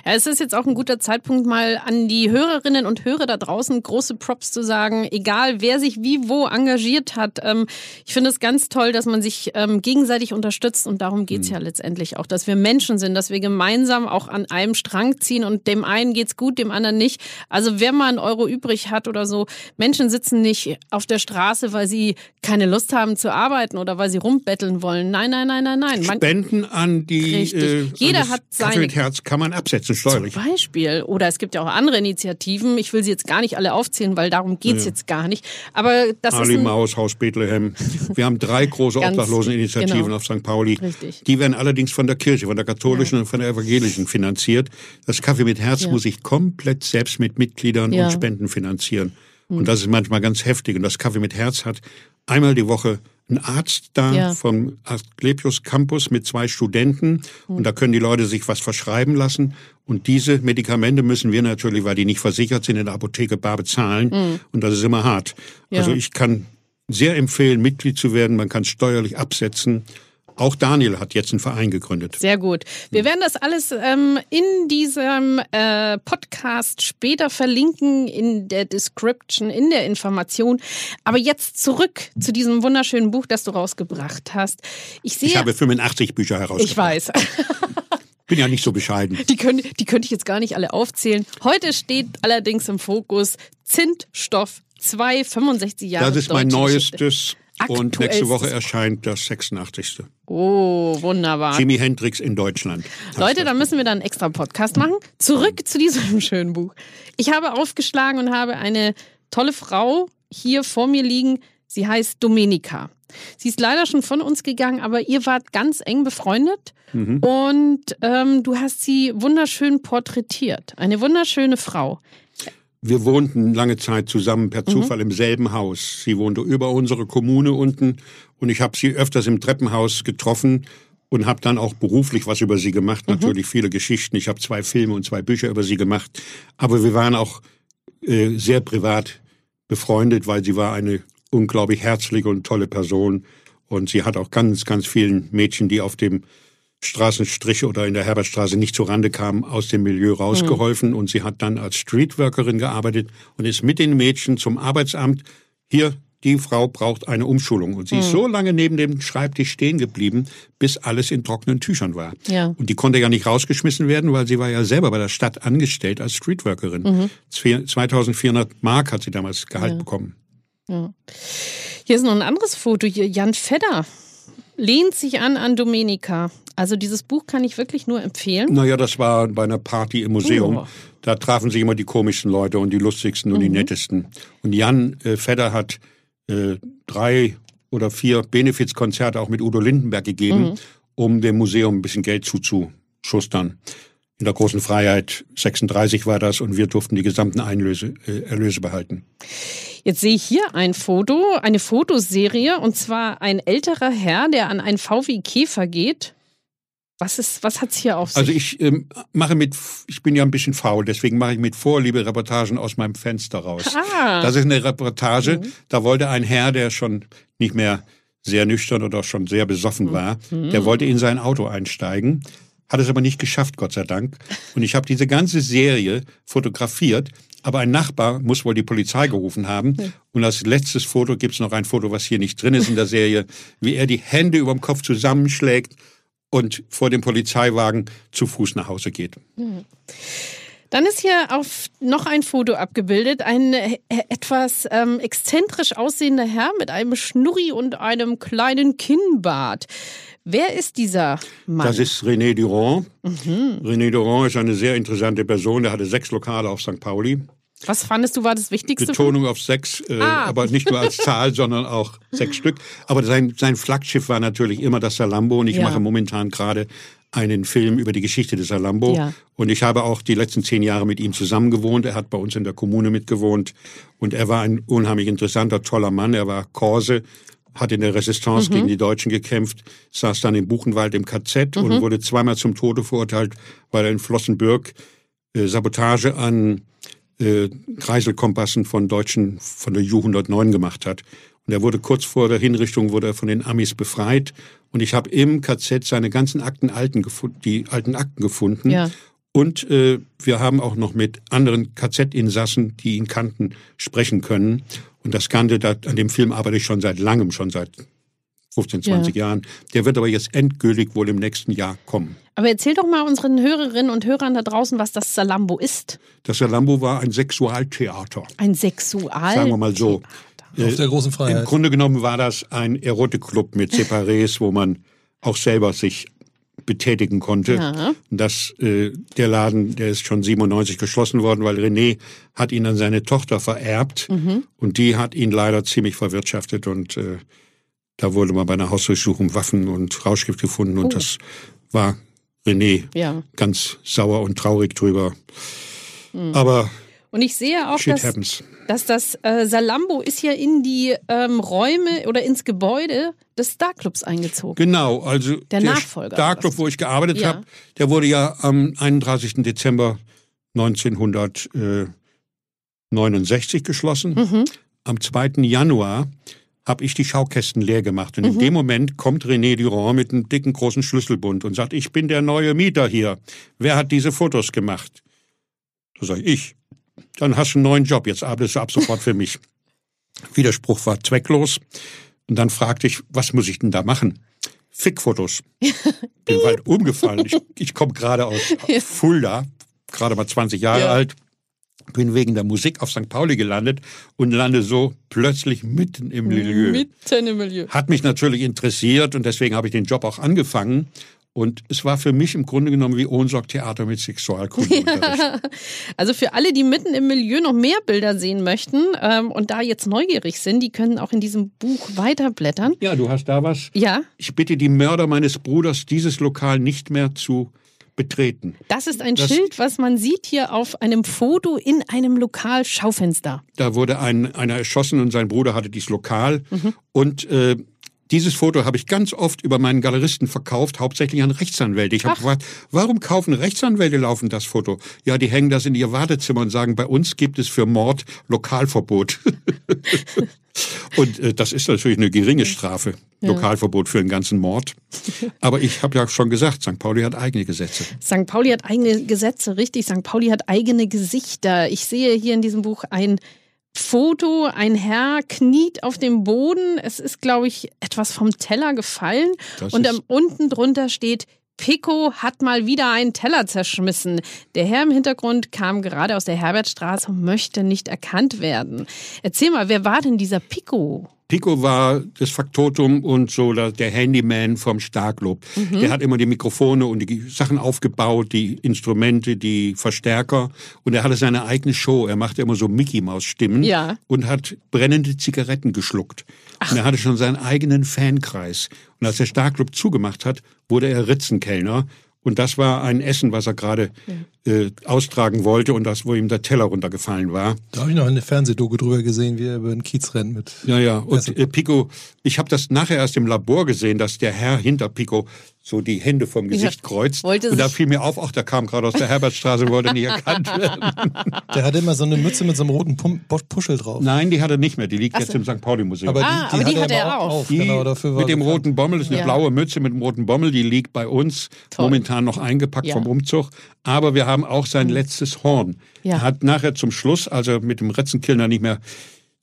es ist jetzt auch ein guter Zeitpunkt, mal an die Hörerinnen und Hörer da draußen große Props zu sagen, egal wer sich wie wo engagiert hat. Ähm, ich finde es ganz toll, dass man sich ähm, gegenseitig unterstützt und darum geht's ja letztendlich auch, dass wir Menschen sind, dass wir gemeinsam auch an einem Strang ziehen und dem einen geht's gut, dem anderen nicht. Also wer mal einen Euro übrig hat oder so, Menschen sitzen nicht auf der Straße, weil sie keine Lust haben zu arbeiten oder weil sie rumbetteln wollen. Nein, nein, nein, nein, nein. Man, Spenden an die Richtig. äh, Jeder hat seine- mit Herz kann man absetzen steuerlich. Zum Beispiel. Oder es gibt ja auch andere Initiativen. Ich will sie jetzt gar nicht alle aufzählen, weil darum geht's jetzt gar nicht. Aber das Ali ist Maus, Haus Bethlehem. Wir haben drei große Obdachloseninitiativen genau. auf St. Pauli. Richtig. Die werden allerdings von der Kirche, von der katholischen und von der evangelischen finanziert. Das Kaffee mit Herz Ja. muss sich komplett selbst mit Mitgliedern Ja. Hm. und Spenden finanzieren. Und das ist manchmal ganz heftig. Und das Kaffee mit Herz hat einmal die Woche einen Arzt da Ja. vom Asklepios Campus mit zwei Studenten. Hm. Und da können die Leute sich was verschreiben lassen. Und diese Medikamente müssen wir natürlich, weil die nicht versichert sind, in der Apotheke bar bezahlen. Und das ist immer hart. Ja. Also ich kann sehr empfehlen, Mitglied zu werden. Man kann es steuerlich absetzen. Auch Daniel hat jetzt einen Verein gegründet. Sehr gut. Wir werden das alles ähm, in diesem äh, Podcast später verlinken, in der Description, in der Information. Aber jetzt zurück zu diesem wunderschönen Buch, das du rausgebracht hast. Ich sehe, Ich habe 85 Bücher herausgebracht. ich weiß. Bin ja nicht so bescheiden. Die, können, die könnte ich jetzt gar nicht alle aufzählen. Heute steht allerdings im Fokus Zintstoff 2, 65 Jahre. Das ist mein deutsche Geschichte. Und nächste. Woche erscheint das 86. Oh, wunderbar. Jimi Hendrix in Deutschland. Leute, da müssen wir dann einen extra Podcast machen. Zurück zu diesem schönen Buch. Ich habe aufgeschlagen und habe eine tolle Frau hier vor mir liegen. Sie heißt Domenica. Sie ist leider schon von uns gegangen, aber ihr wart ganz eng befreundet und ähm, du hast sie wunderschön porträtiert. Eine wunderschöne Frau. Wir wohnten lange Zeit zusammen per Zufall im selben Haus. Sie wohnte über unsere Kommune unten und ich habe sie öfters im Treppenhaus getroffen und habe dann auch beruflich was über sie gemacht. Natürlich viele Geschichten. Ich habe zwei Filme und zwei Bücher über sie gemacht. Aber wir waren auch äh, sehr privat befreundet, weil sie war eine unglaublich herzliche und tolle Person. Und sie hat auch ganz, ganz vielen Mädchen, die auf dem Straßenstrich oder in der Herbertstraße nicht zurande kamen, aus dem Milieu rausgeholfen. Und sie hat dann als Streetworkerin gearbeitet und ist mit den Mädchen zum Arbeitsamt. Hier, die Frau braucht eine Umschulung. Und sie ist so lange neben dem Schreibtisch stehen geblieben, bis alles in trockenen Tüchern war. Ja. Und die konnte ja nicht rausgeschmissen werden, weil sie war ja selber bei der Stadt angestellt als Streetworkerin. 2400 Mark hat sie damals Gehalt bekommen. Hier ist noch ein anderes Foto. Hier Jan Fedder lehnt sich an an Domenica. Also dieses Buch kann ich wirklich nur empfehlen. Naja, das war bei einer Party im Museum. Oh. Da trafen sich immer die komischsten Leute und die lustigsten und die nettesten. Und Jan äh, Fedder hat äh, drei oder vier Benefizkonzerte auch mit Udo Lindenberg gegeben, um dem Museum ein bisschen Geld zuzuschustern. In der großen Freiheit 36 war das und wir durften die gesamten Einlöse, äh, Erlöse behalten. Jetzt sehe ich hier ein Foto, eine Fotoserie, und zwar ein älterer Herr, der an einen VW Käfer geht. Was ist, was hat's hier auf sich? Also ich ähm, mache mit, ich bin ja ein bisschen faul, deswegen mache ich mit Vorliebe Reportagen aus meinem Fenster raus. Ah. Das ist eine Reportage, da wollte ein Herr, der schon nicht mehr sehr nüchtern oder schon sehr besoffen war, der wollte in sein Auto einsteigen, hat es aber nicht geschafft, Gott sei Dank. Und ich habe diese ganze Serie fotografiert, aber ein Nachbar muss wohl die Polizei gerufen haben. Und als letztes Foto gibt's noch ein Foto, was hier nicht drin ist in der Serie, wie er die Hände überm Kopf zusammenschlägt und vor dem Polizeiwagen zu Fuß nach Hause geht. Dann ist hier auf noch ein Foto abgebildet, ein äh, etwas ähm, exzentrisch aussehender Herr mit einem Schnurri und einem kleinen Kinnbart. Wer ist dieser Mann? Das ist René Durand. René Durand ist eine sehr interessante Person. Der hatte sechs Lokale auf St. Pauli. Was fandest du war das Wichtigste? Betonung auf sechs, äh, Ah. aber nicht nur als Zahl, sondern auch sechs Stück. Aber sein, sein Flaggschiff war natürlich immer das Salambo und ich Ja. mache momentan gerade einen Film über die Geschichte des Salambo. Ja. Und ich habe auch die letzten zehn Jahre mit ihm zusammen gewohnt. Er hat bei uns in der Kommune mitgewohnt. Und er war ein unheimlich interessanter, toller Mann. Er war Korse, hat in der Resistance Mhm. gegen die Deutschen gekämpft, saß dann im Buchenwald im KZ und wurde zweimal zum Tode verurteilt, weil er in Flossenbürg äh, Sabotage an äh, Kreiselkompassen von Deutschen von der Ju 109 gemacht hat. Und er wurde kurz vor der Hinrichtung wurde er von den Amis befreit. Und ich habe im KZ seine ganzen Akten alten gefunden, die alten Akten gefunden. Ja. Und äh, wir haben auch noch mit anderen KZ-Insassen, die ihn kannten, sprechen können. Und das Ganze, da, an dem Film arbeite ich schon seit langem, schon seit 15, 20 Jahren. Der wird aber jetzt endgültig wohl im nächsten Jahr kommen. Aber erzähl doch mal unseren Hörerinnen und Hörern da draußen, was das Salambo ist. Das Salambo war ein Sexualtheater, Ein Sexual. sagen wir mal so. Auf der großen Im Freiheit. Grunde genommen war das ein Erotikclub mit Separés, wo man auch selber sich betätigen konnte. Ja. Das, äh, der Laden, der ist schon 97 geschlossen worden, weil René hat ihn an seine Tochter vererbt Mhm. und die hat ihn leider ziemlich verwirtschaftet und äh, da wurde mal bei einer Hausdurchsuchung Waffen und Rauschgift gefunden und Oh. das war René Ja. ganz sauer und traurig drüber. Mhm. Aber Und ich sehe auch, dass, dass das äh, Salambo ist ja in die ähm, Räume oder ins Gebäude des Starclubs eingezogen. Genau, also Der Nachfolger war Starclub, wo ich gearbeitet Ja. habe, der wurde ja am 31. Dezember 1969 geschlossen. Mhm. Am 2. Januar habe ich die Schaukästen leer gemacht. Mhm. Und in dem Moment kommt René Durand mit einem dicken, großen Schlüsselbund und sagt, ich bin der neue Mieter hier. Wer hat diese Fotos gemacht? Da sage ich, ich. Dann hast du einen neuen Job, jetzt arbeitest du ab sofort für mich. Widerspruch war zwecklos. Und dann fragte ich, was muss ich denn da machen? Fickfotos. Bin bald umgefallen. Ich, ich komme gerade aus Fulda, gerade mal 20 Jahre Ja. alt. Bin wegen der Musik auf St. Pauli gelandet und lande so plötzlich mitten im Milieu. Mitten im Milieu. Hat mich natürlich interessiert und deswegen habe ich den Job auch angefangen. Und es war für mich im Grunde genommen wie Ohnsorg-Theater mit Sexualkundeunterricht. Also für alle, die mitten im Milieu noch mehr Bilder sehen möchten ähm, und da jetzt neugierig sind, die können auch in diesem Buch weiterblättern. Ja, du hast da was. Ja, Ich bitte die Mörder meines Bruders, dieses Lokal nicht mehr zu betreten. das ist ein Das- Schild, was man sieht hier auf einem Foto in einem Lokal-Schaufenster. Da wurde ein, einer erschossen und sein Bruder hatte dieses Lokal. Und äh, dieses Foto habe ich ganz oft über meinen Galeristen verkauft, hauptsächlich an Rechtsanwälte. Ich habe gefragt, warum kaufen Rechtsanwälte laufen das Foto? Ja, die hängen das in ihr Wartezimmer und sagen, bei uns gibt es für Mord Lokalverbot. und äh, das ist natürlich eine geringe Strafe, Lokalverbot für einen ganzen Mord. Aber ich habe ja schon gesagt, St. Pauli hat eigene Gesetze. St. Pauli hat eigene Gesetze, richtig. St. Pauli hat eigene Gesichter. Ich sehe hier in diesem Buch ein Foto, ein Herr kniet auf dem Boden. Es ist, glaube ich, etwas vom Teller gefallen. Das und am, unten drunter steht, Pico hat mal wieder einen Teller zerschmissen. Der Herr im Hintergrund kam gerade aus der Herbertstraße und möchte nicht erkannt werden. Erzähl mal, wer war denn dieser Pico? Pico war das Faktotum und so der Handyman vom Starklob. Der hat immer die Mikrofone und die Sachen aufgebaut, die Instrumente, die Verstärker. Und er hatte seine eigene Show. Er machte immer so Mickey-Maus-Stimmen Ja. und hat brennende Zigaretten geschluckt. Und er hatte schon seinen eigenen Fankreis. Und als der Starklob zugemacht hat, wurde er Ritzenkellner. Und das war ein Essen, was er gerade äh, austragen wollte und das, wo ihm der Teller runtergefallen war. Da habe ich noch eine Fernsehdoku drüber gesehen, wie er über den Kiez rennt mit. Ja, ja. Und äh, Pico, ich habe das nachher erst im Labor gesehen, dass der Herr hinter Pico so die Hände vom Gesicht Ja, kreuzt. wollte und da fiel mir auf, ach, der kam gerade aus der Herbertstraße, wollte nicht erkannt werden. Der hatte immer so eine Mütze mit so einem roten Puschel drauf. Nein, die hat er nicht mehr. Die liegt Ach jetzt so. im St. Pauli-Museum. Aber die, Ah, die, aber die hatte hatte er er auch. auf. Die Genau, dafür war mit dem bekannt. roten Bommel, das ist eine Ja. blaue Mütze mit dem roten Bommel, die liegt bei uns Toll. momentan noch eingepackt Ja. vom Umzug. Aber wir haben auch sein letztes Horn. Ja. Er hat nachher zum Schluss, als er mit dem Retzenkillner nicht mehr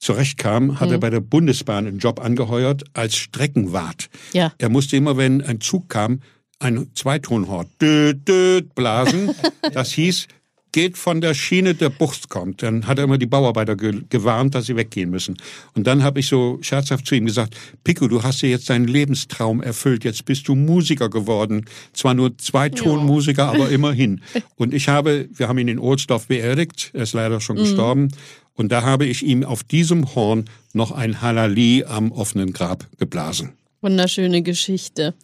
zurechtkam, hat er Mhm. bei der Bundesbahn einen Job angeheuert als Streckenwart. Ja. Er musste immer, wenn ein Zug kam, ein Zweitonhort död, död, blasen. Das hieß, geht von der Schiene, der Buchs kommt. Dann hat er immer die Bauarbeiter ge gewarnt, dass sie weggehen müssen. Und dann habe ich so scherzhaft zu ihm gesagt, Pico, du hast dir jetzt deinen Lebenstraum erfüllt. Jetzt bist du Musiker geworden. Zwar nur Zweitonmusiker, aber immerhin. Und ich habe, wir haben ihn in Ohlsdorf beerdigt. Er ist leider schon gestorben. Und da habe ich ihm auf diesem Horn noch ein Halali am offenen Grab geblasen. Wunderschöne Geschichte.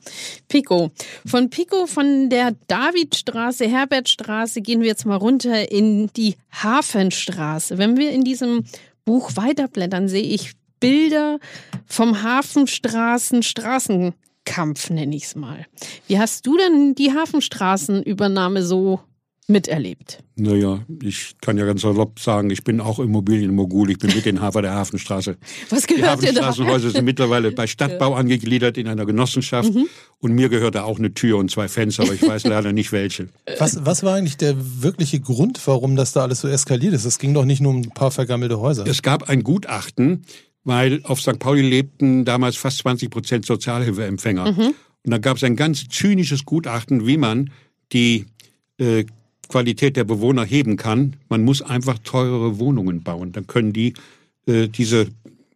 Pico. Von Pico von der Davidstraße, Herbertstraße gehen wir jetzt mal runter in die Hafenstraße. Wenn wir in diesem Buch weiterblättern, sehe ich Bilder vom Hafenstraßen, Straßenkampf nenne ich es mal. Wie hast du denn die Hafenstraßenübernahme so miterlebt? Naja, ich kann ja ganz salopp sagen, ich bin auch Immobilienmogul, ich bin mit den Hafer der Hafenstraße. Was Die gehört da? Hafenstraßenhäuser sind mittlerweile bei Stadtbau angegliedert in einer Genossenschaft Mhm. und mir gehört da auch eine Tür und zwei Fenster, aber ich weiß leider nicht welche. Was, was war eigentlich der wirkliche Grund, warum das da alles so eskaliert ist? Es ging doch nicht nur um ein paar vergammelte Häuser. Es gab ein Gutachten, weil auf St. Pauli lebten damals fast 20 Prozent Sozialhilfeempfänger. Mhm. Und da gab es ein ganz zynisches Gutachten, wie man die äh, Qualität der Bewohner heben kann. Man muss einfach teurere Wohnungen bauen. Dann können die, äh, diese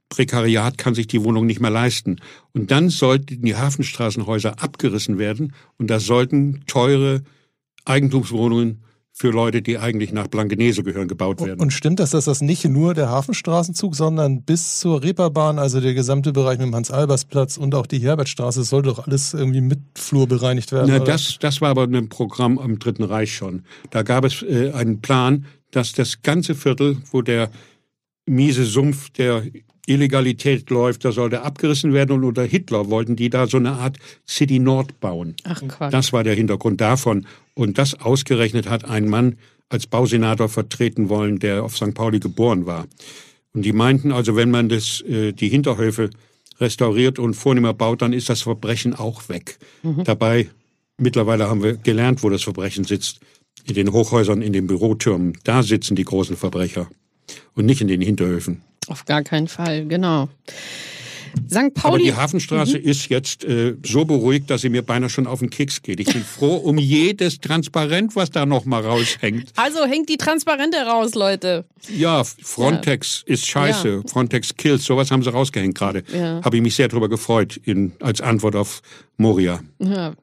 Prekariat kann sich die Wohnung nicht mehr leisten. Und dann sollten die Hafenstraßenhäuser abgerissen werden und da sollten teure Eigentumswohnungen für Leute, die eigentlich nach Blankenese gehören, gebaut werden. Und stimmt das, dass das nicht nur der Hafenstraßenzug, sondern bis zur Reeperbahn, also der gesamte Bereich mit dem Hans-Albers-Platz und auch die Herbertstraße, sollte doch alles irgendwie mit Flur bereinigt werden? Na, oder? das, das war aber ein Programm am Dritten Reich schon. Da gab es äh, einen Plan, dass das ganze Viertel, wo der miese Sumpf der Illegalität läuft, da sollte abgerissen werden und unter Hitler wollten die da so eine Art City Nord bauen. Ach Quatsch. Das war der Hintergrund davon. Und das ausgerechnet hat ein Mann als Bausenator vertreten wollen, der auf St. Pauli geboren war. Und die meinten also, wenn man das, äh, die Hinterhöfe restauriert und vornehmer baut, dann ist das Verbrechen auch weg. Dabei, mittlerweile haben wir gelernt, wo das Verbrechen sitzt. In den Hochhäusern, in den Bürotürmen. Da sitzen die großen Verbrecher. Und nicht in den Hinterhöfen. Auf gar keinen Fall, genau. St. Aber Pauli. die Hafenstraße ist jetzt äh, so beruhigt, dass sie mir beinahe schon auf den Keks geht. Ich bin froh um jedes Transparent, was da noch mal raushängt. Also hängt die Transparente raus, Leute. Ja, Frontex ist scheiße. Frontex kills. Sowas haben sie rausgehängt gerade. Ja. Habe ich mich sehr darüber gefreut in, als Antwort auf Moria. Ja.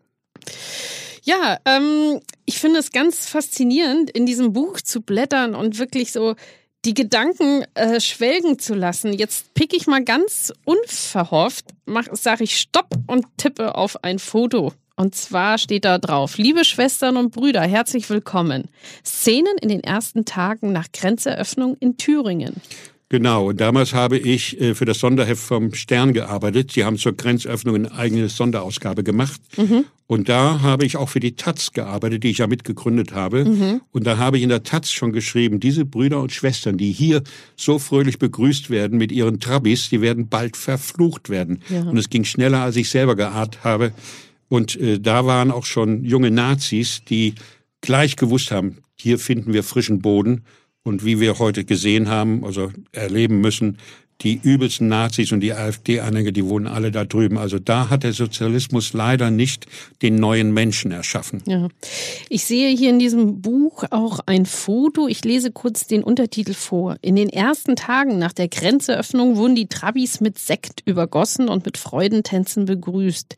Ja, ähm, ich finde es ganz faszinierend, in diesem Buch zu blättern und wirklich so die Gedanken äh, schwelgen zu lassen. Jetzt pick ich mal ganz unverhofft, sage ich Stopp und tippe auf ein Foto. Und zwar steht da drauf, liebe Schwestern und Brüder, herzlich willkommen. Szenen in den ersten Tagen nach Grenzeröffnung in Thüringen. Genau, und damals habe ich äh, für das Sonderheft vom Stern gearbeitet. Sie haben zur Grenzöffnung eine eigene Sonderausgabe gemacht. Und da habe ich auch für die Taz gearbeitet, die ich ja mitgegründet habe. Und da habe ich in der Taz schon geschrieben, diese Brüder und Schwestern, die hier so fröhlich begrüßt werden mit ihren Trabis, die werden bald verflucht werden. Ja. Und es ging schneller, als ich selber geahnt habe. Und äh, da waren auch schon junge Nazis, die gleich gewusst haben, hier finden wir frischen Boden. Und wie wir heute gesehen haben, also erleben müssen, die übelsten Nazis und die AfD-Anhänger, die wohnen alle da drüben. Also da hat der Sozialismus leider nicht den neuen Menschen erschaffen. Ja. Ich sehe hier in diesem Buch auch ein Foto. Ich lese kurz den Untertitel vor. In den ersten Tagen nach der Grenzeröffnung wurden die Trabis mit Sekt übergossen und mit Freudentänzen begrüßt.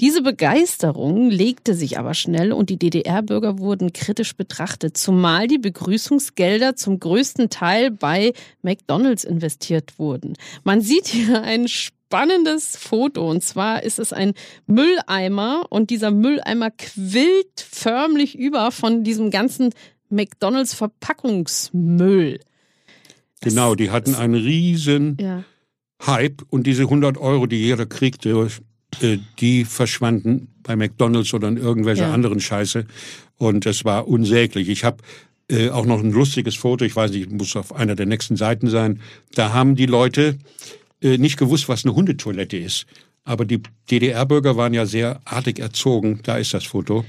Diese Begeisterung legte sich aber schnell und die DDR-Bürger wurden kritisch betrachtet, zumal die Begrüßungsgelder zum größten Teil bei McDonalds investiert wurden wurden. Man sieht hier ein spannendes Foto und zwar ist es ein Mülleimer und dieser Mülleimer quillt förmlich über von diesem ganzen McDonalds Verpackungsmüll. Genau, die hatten einen riesen ja. Hype und diese 100 Euro, die jeder kriegte, äh, die verschwanden bei McDonalds oder in irgendwelcher ja. anderen Scheiße und es war unsäglich. Ich habe äh, auch noch ein lustiges Foto, ich weiß nicht, muss auf einer der nächsten Seiten sein. Da haben die Leute äh, nicht gewusst, was eine Hundetoilette ist. Aber die DDR-Bürger waren ja sehr artig erzogen. Da ist das Foto.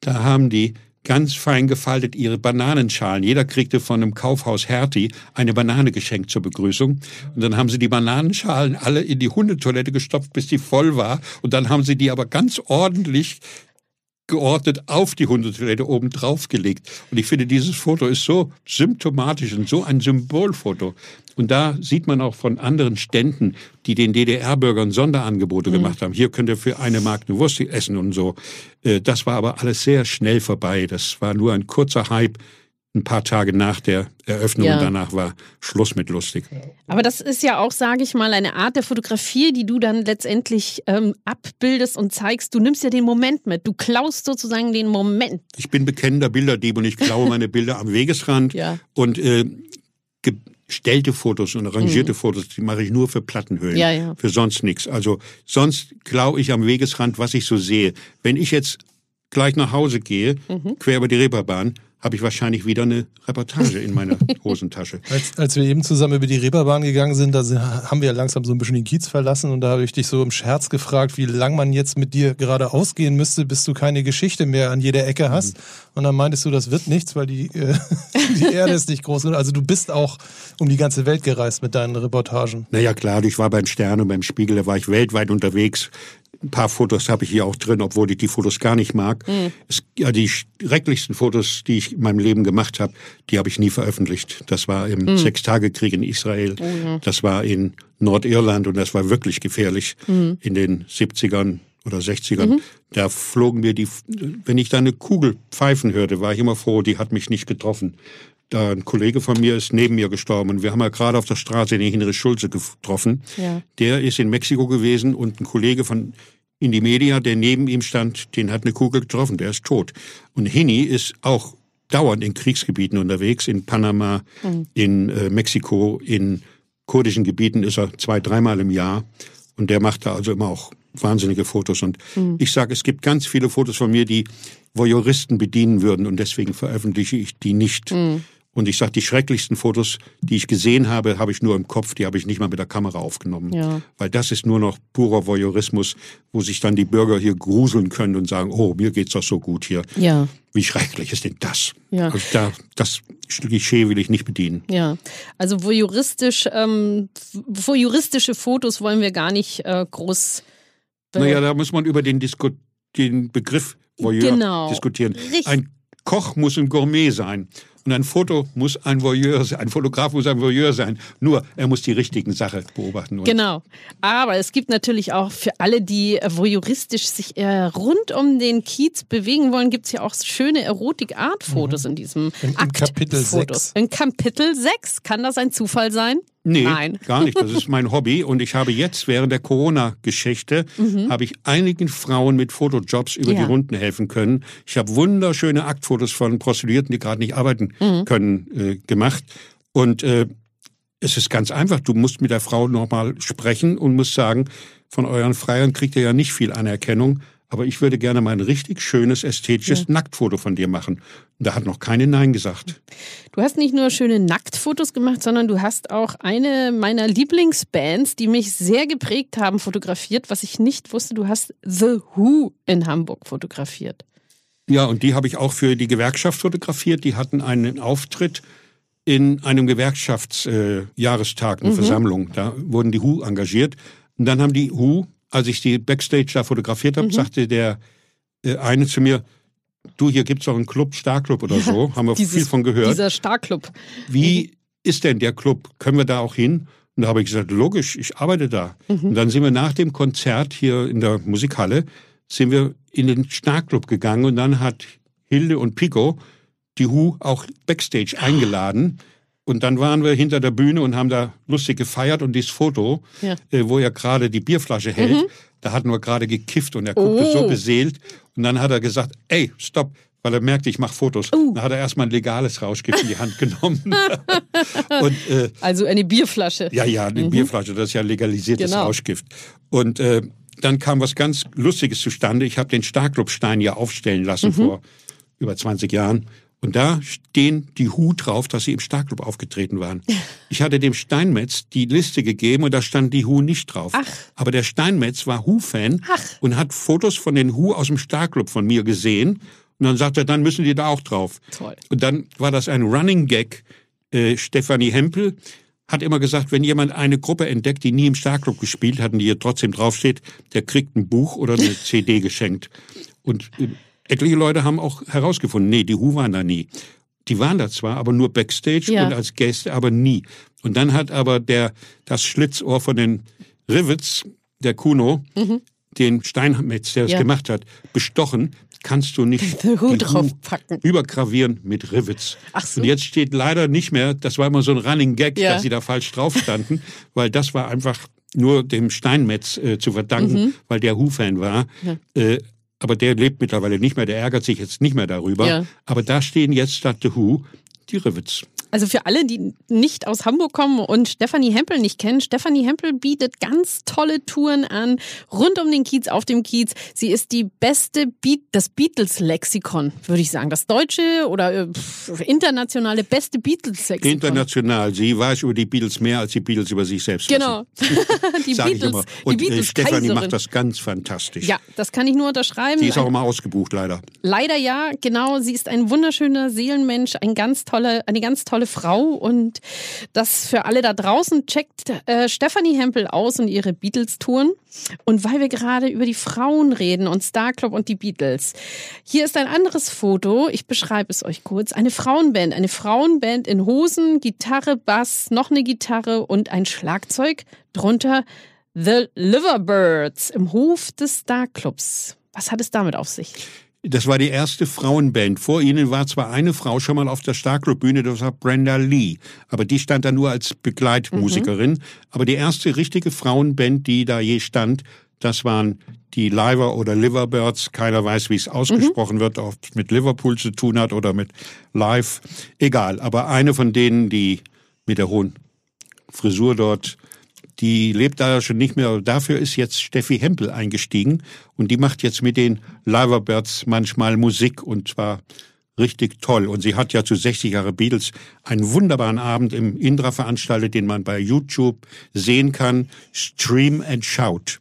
Da haben die ganz fein gefaltet ihre Bananenschalen. Jeder kriegte von einem Kaufhaus Hertie eine Banane geschenkt zur Begrüßung. Und dann haben sie die Bananenschalen alle in die Hundetoilette gestopft, bis die voll war. Und dann haben sie die aber ganz ordentlich geordnet auf die Hundetoilette oben drauf gelegt. Und ich finde, dieses Foto ist so symptomatisch und so ein Symbolfoto. Und da sieht man auch von anderen Ständen, die den DDR-Bürgern Sonderangebote mhm. gemacht haben. Hier könnt ihr für eine Mark eine Wurst essen und so. Äh, das war aber alles sehr schnell vorbei. Das war nur ein kurzer Hype ein paar Tage nach der Eröffnung ja. und danach war Schluss mit lustig. Aber das ist ja auch, sage ich mal, eine Art der Fotografie, die du dann letztendlich ähm, abbildest und zeigst. Du nimmst ja den Moment mit. Du klaust sozusagen den Moment. Ich bin bekennender Bilderdieb und ich klaue meine Bilder am Wegesrand ja. und äh, gestellte Fotos und arrangierte mhm. Fotos, die mache ich nur für Plattenhöhlen, ja, ja. für sonst nichts. Also sonst klaue ich am Wegesrand, was ich so sehe. Wenn ich jetzt gleich nach Hause gehe, mhm. quer über die Reeperbahn, habe ich wahrscheinlich wieder eine Reportage in meiner Hosentasche. Als, als wir eben zusammen über die Reeperbahn gegangen sind, da haben wir ja langsam so ein bisschen den Kiez verlassen und da habe ich dich so im Scherz gefragt, wie lang man jetzt mit dir gerade ausgehen müsste, bis du keine Geschichte mehr an jeder Ecke hast. Mhm. Und dann meintest du, das wird nichts, weil die, äh, die Erde ist nicht groß. Also du bist auch um die ganze Welt gereist mit deinen Reportagen. Naja klar, ich war beim Stern und beim Spiegel, da war ich weltweit unterwegs. Ein paar Fotos habe ich hier auch drin, obwohl ich die Fotos gar nicht mag. Mhm. Es, ja, die schrecklichsten Fotos, die ich in meinem Leben gemacht habe, die habe ich nie veröffentlicht. Das war im mhm. Sechstagekrieg in Israel, mhm. das war in Nordirland und das war wirklich gefährlich mhm. in den 70ern oder 60ern. Mhm. Da flogen mir die, wenn ich da eine Kugel pfeifen hörte, war ich immer froh, die hat mich nicht getroffen. Da ein Kollege von mir ist neben mir gestorben und wir haben ja gerade auf der Straße den Hinrich Schulze getroffen. Ja. Der ist in Mexiko gewesen und ein Kollege von in die Media, der neben ihm stand, den hat eine Kugel getroffen, der ist tot. Und Hini ist auch dauernd in Kriegsgebieten unterwegs, in Panama, mhm. in äh, Mexiko, in kurdischen Gebieten ist er zwei, dreimal im Jahr. Und der macht da also immer auch wahnsinnige Fotos. Und mhm. ich sage, es gibt ganz viele Fotos von mir, die Voyeuristen bedienen würden und deswegen veröffentliche ich die nicht. Mhm. Und ich sage, die schrecklichsten Fotos, die ich gesehen habe, habe ich nur im Kopf, die habe ich nicht mal mit der Kamera aufgenommen. Ja. Weil das ist nur noch purer Voyeurismus, wo sich dann die Bürger hier gruseln können und sagen, oh, mir geht's doch so gut hier. Ja. Wie schrecklich ist denn das? Ja. Also da, das Klischee will ich nicht bedienen. Ja, also voyeuristisch, ähm, voyeuristische Fotos wollen wir gar nicht äh, groß. Naja, da muss man über den, Disku den Begriff Voyeur genau. diskutieren. Richtig. Ein Koch muss ein Gourmet sein. Und ein Foto muss ein Voyeur sein, ein Fotograf muss ein Voyeur sein. Nur er muss die richtigen Sachen beobachten. Genau. Aber es gibt natürlich auch für alle, die voyeuristisch sich eher rund um den Kiez bewegen wollen, gibt es ja auch schöne Erotik-Art-Fotos mhm. in diesem in, in Akt Kapitel 6. In Kapitel 6. Kann das ein Zufall sein? Nee, Nein. gar nicht. Das ist mein Hobby. Und ich habe jetzt während der Corona-Geschichte, mhm. habe ich einigen Frauen mit Fotojobs über ja. die Runden helfen können. Ich habe wunderschöne Aktfotos von Prostituierten, die gerade nicht arbeiten mhm. können, äh, gemacht. Und äh, es ist ganz einfach. Du musst mit der Frau nochmal sprechen und musst sagen, von euren Freiern kriegt ihr ja nicht viel Anerkennung aber ich würde gerne mal ein richtig schönes, ästhetisches ja. Nacktfoto von dir machen. Da hat noch keine Nein gesagt. Du hast nicht nur schöne Nacktfotos gemacht, sondern du hast auch eine meiner Lieblingsbands, die mich sehr geprägt haben, fotografiert, was ich nicht wusste. Du hast The Who in Hamburg fotografiert. Ja, und die habe ich auch für die Gewerkschaft fotografiert. Die hatten einen Auftritt in einem Gewerkschaftsjahrestag, äh, eine Versammlung. Da wurden die Who engagiert. Und dann haben die Who, als ich die Backstage da fotografiert habe, sagte der äh, eine zu mir, du, hier gibt's doch einen Club, Starclub oder so, haben wir Dieses- viel von gehört. Dieser Starclub. Wie ist denn der Club? Können wir da auch hin? Und da habe ich gesagt, logisch, ich arbeite da. Und dann sind wir nach dem Konzert hier in der Musikhalle, sind wir in den Starclub gegangen und dann hat Hilde und Pico die Hu auch Backstage eingeladen. Und dann waren wir hinter der Bühne und haben da lustig gefeiert und dieses Foto, Ja. äh, wo er gerade die Bierflasche hält, da hatten wir gerade gekifft und er guckte Oh. so beseelt. Und dann hat er gesagt, ey, stopp, weil er merkte, ich mache Fotos. Dann hat er erstmal ein legales Rauschgift in die Hand genommen. und äh, Also eine Bierflasche. ja, ja, eine Bierflasche, das ist ja legalisiertes Genau. Rauschgift. Und äh, dann kam was ganz Lustiges zustande. Ich habe den Starklubstein ja aufstellen lassen vor über 20 Jahren. Und da stehen die Hu drauf, dass sie im Starklub aufgetreten waren. Ich hatte dem Steinmetz die Liste gegeben und da stand die Hu nicht drauf. Ach. Aber der Steinmetz war Hu-Fan und hat Fotos von den Hu aus dem Starklub von mir gesehen. Und dann sagt er, dann müssen die da auch drauf. Toll. Und dann war das ein Running Gag. Äh, Stefanie Hempel hat immer gesagt, wenn jemand eine Gruppe entdeckt, die nie im Starclub gespielt hat und die hier trotzdem draufsteht, der kriegt ein Buch oder eine CD geschenkt. Und äh, etliche Leute haben auch herausgefunden, nee, die Hu waren da nie. Die waren da zwar, aber nur Backstage Ja. und als Gäste, aber nie. Und dann hat aber der das Schlitzohr von den Rivets, der Kuno, den Steinmetz, der es Mhm. Ja. gemacht hat, bestochen. Kannst du nicht draufpacken. übergravieren mit Rivets. Ach so. Und jetzt steht leider nicht mehr, das war immer so ein Running Gag, Ja. dass sie da falsch drauf standen, weil das war einfach nur dem Steinmetz äh, zu verdanken, Mhm. weil der Hu-Fan war. Äh, aber der lebt mittlerweile nicht mehr, der ärgert sich jetzt nicht mehr darüber. Ja. Aber da stehen jetzt statt The Who die Rivets. Also für alle, die nicht aus Hamburg kommen und Stefanie Hempel nicht kennen, Stefanie Hempel bietet ganz tolle Touren an, rund um den Kiez, auf dem Kiez. Sie ist die beste, Beat, das Beatles-Lexikon, würde ich sagen. Das deutsche oder äh, pff, internationale beste Beatles-Lexikon. International. Sie weiß über die Beatles mehr, als die Beatles über sich selbst Genau. die Beatles, immer. die Und äh, Beatles Stefanie macht das ganz fantastisch. Ja, das kann ich nur unterschreiben. Die ist auch immer ausgebucht, leider. Leider ja, genau. Sie ist ein wunderschöner Seelenmensch, ein ganz tolle, eine ganz tolle Frau. Und das für alle da draußen checkt äh, Stephanie Hempel aus und ihre Beatles-Touren. Und weil wir gerade über die Frauen reden und Star Club und die Beatles. Hier ist ein anderes Foto. Ich beschreibe es euch kurz. Eine Frauenband. Eine Frauenband in Hosen, Gitarre, Bass, noch eine Gitarre und ein Schlagzeug. Drunter The Liverbirds im Hof des Star Clubs. Was hat es damit auf sich? Das war die erste Frauenband. Vor ihnen war zwar eine Frau schon mal auf der Starclub-Bühne, das war Brenda Lee. Aber die stand da nur als Begleitmusikerin. Aber die erste richtige Frauenband, die da je stand, das waren die Liver oder Liverbirds. Keiner weiß, wie es ausgesprochen wird, ob es mit Liverpool zu tun hat oder mit Live. Egal. Aber eine von denen, die mit der hohen Frisur dort die lebt da schon nicht mehr. Dafür ist jetzt Steffi Hempel eingestiegen und die macht jetzt mit den Liverbirds manchmal Musik und zwar richtig toll. Und sie hat ja zu 60 Jahre Beatles einen wunderbaren Abend im Indra veranstaltet, den man bei YouTube sehen kann. Stream and Shout.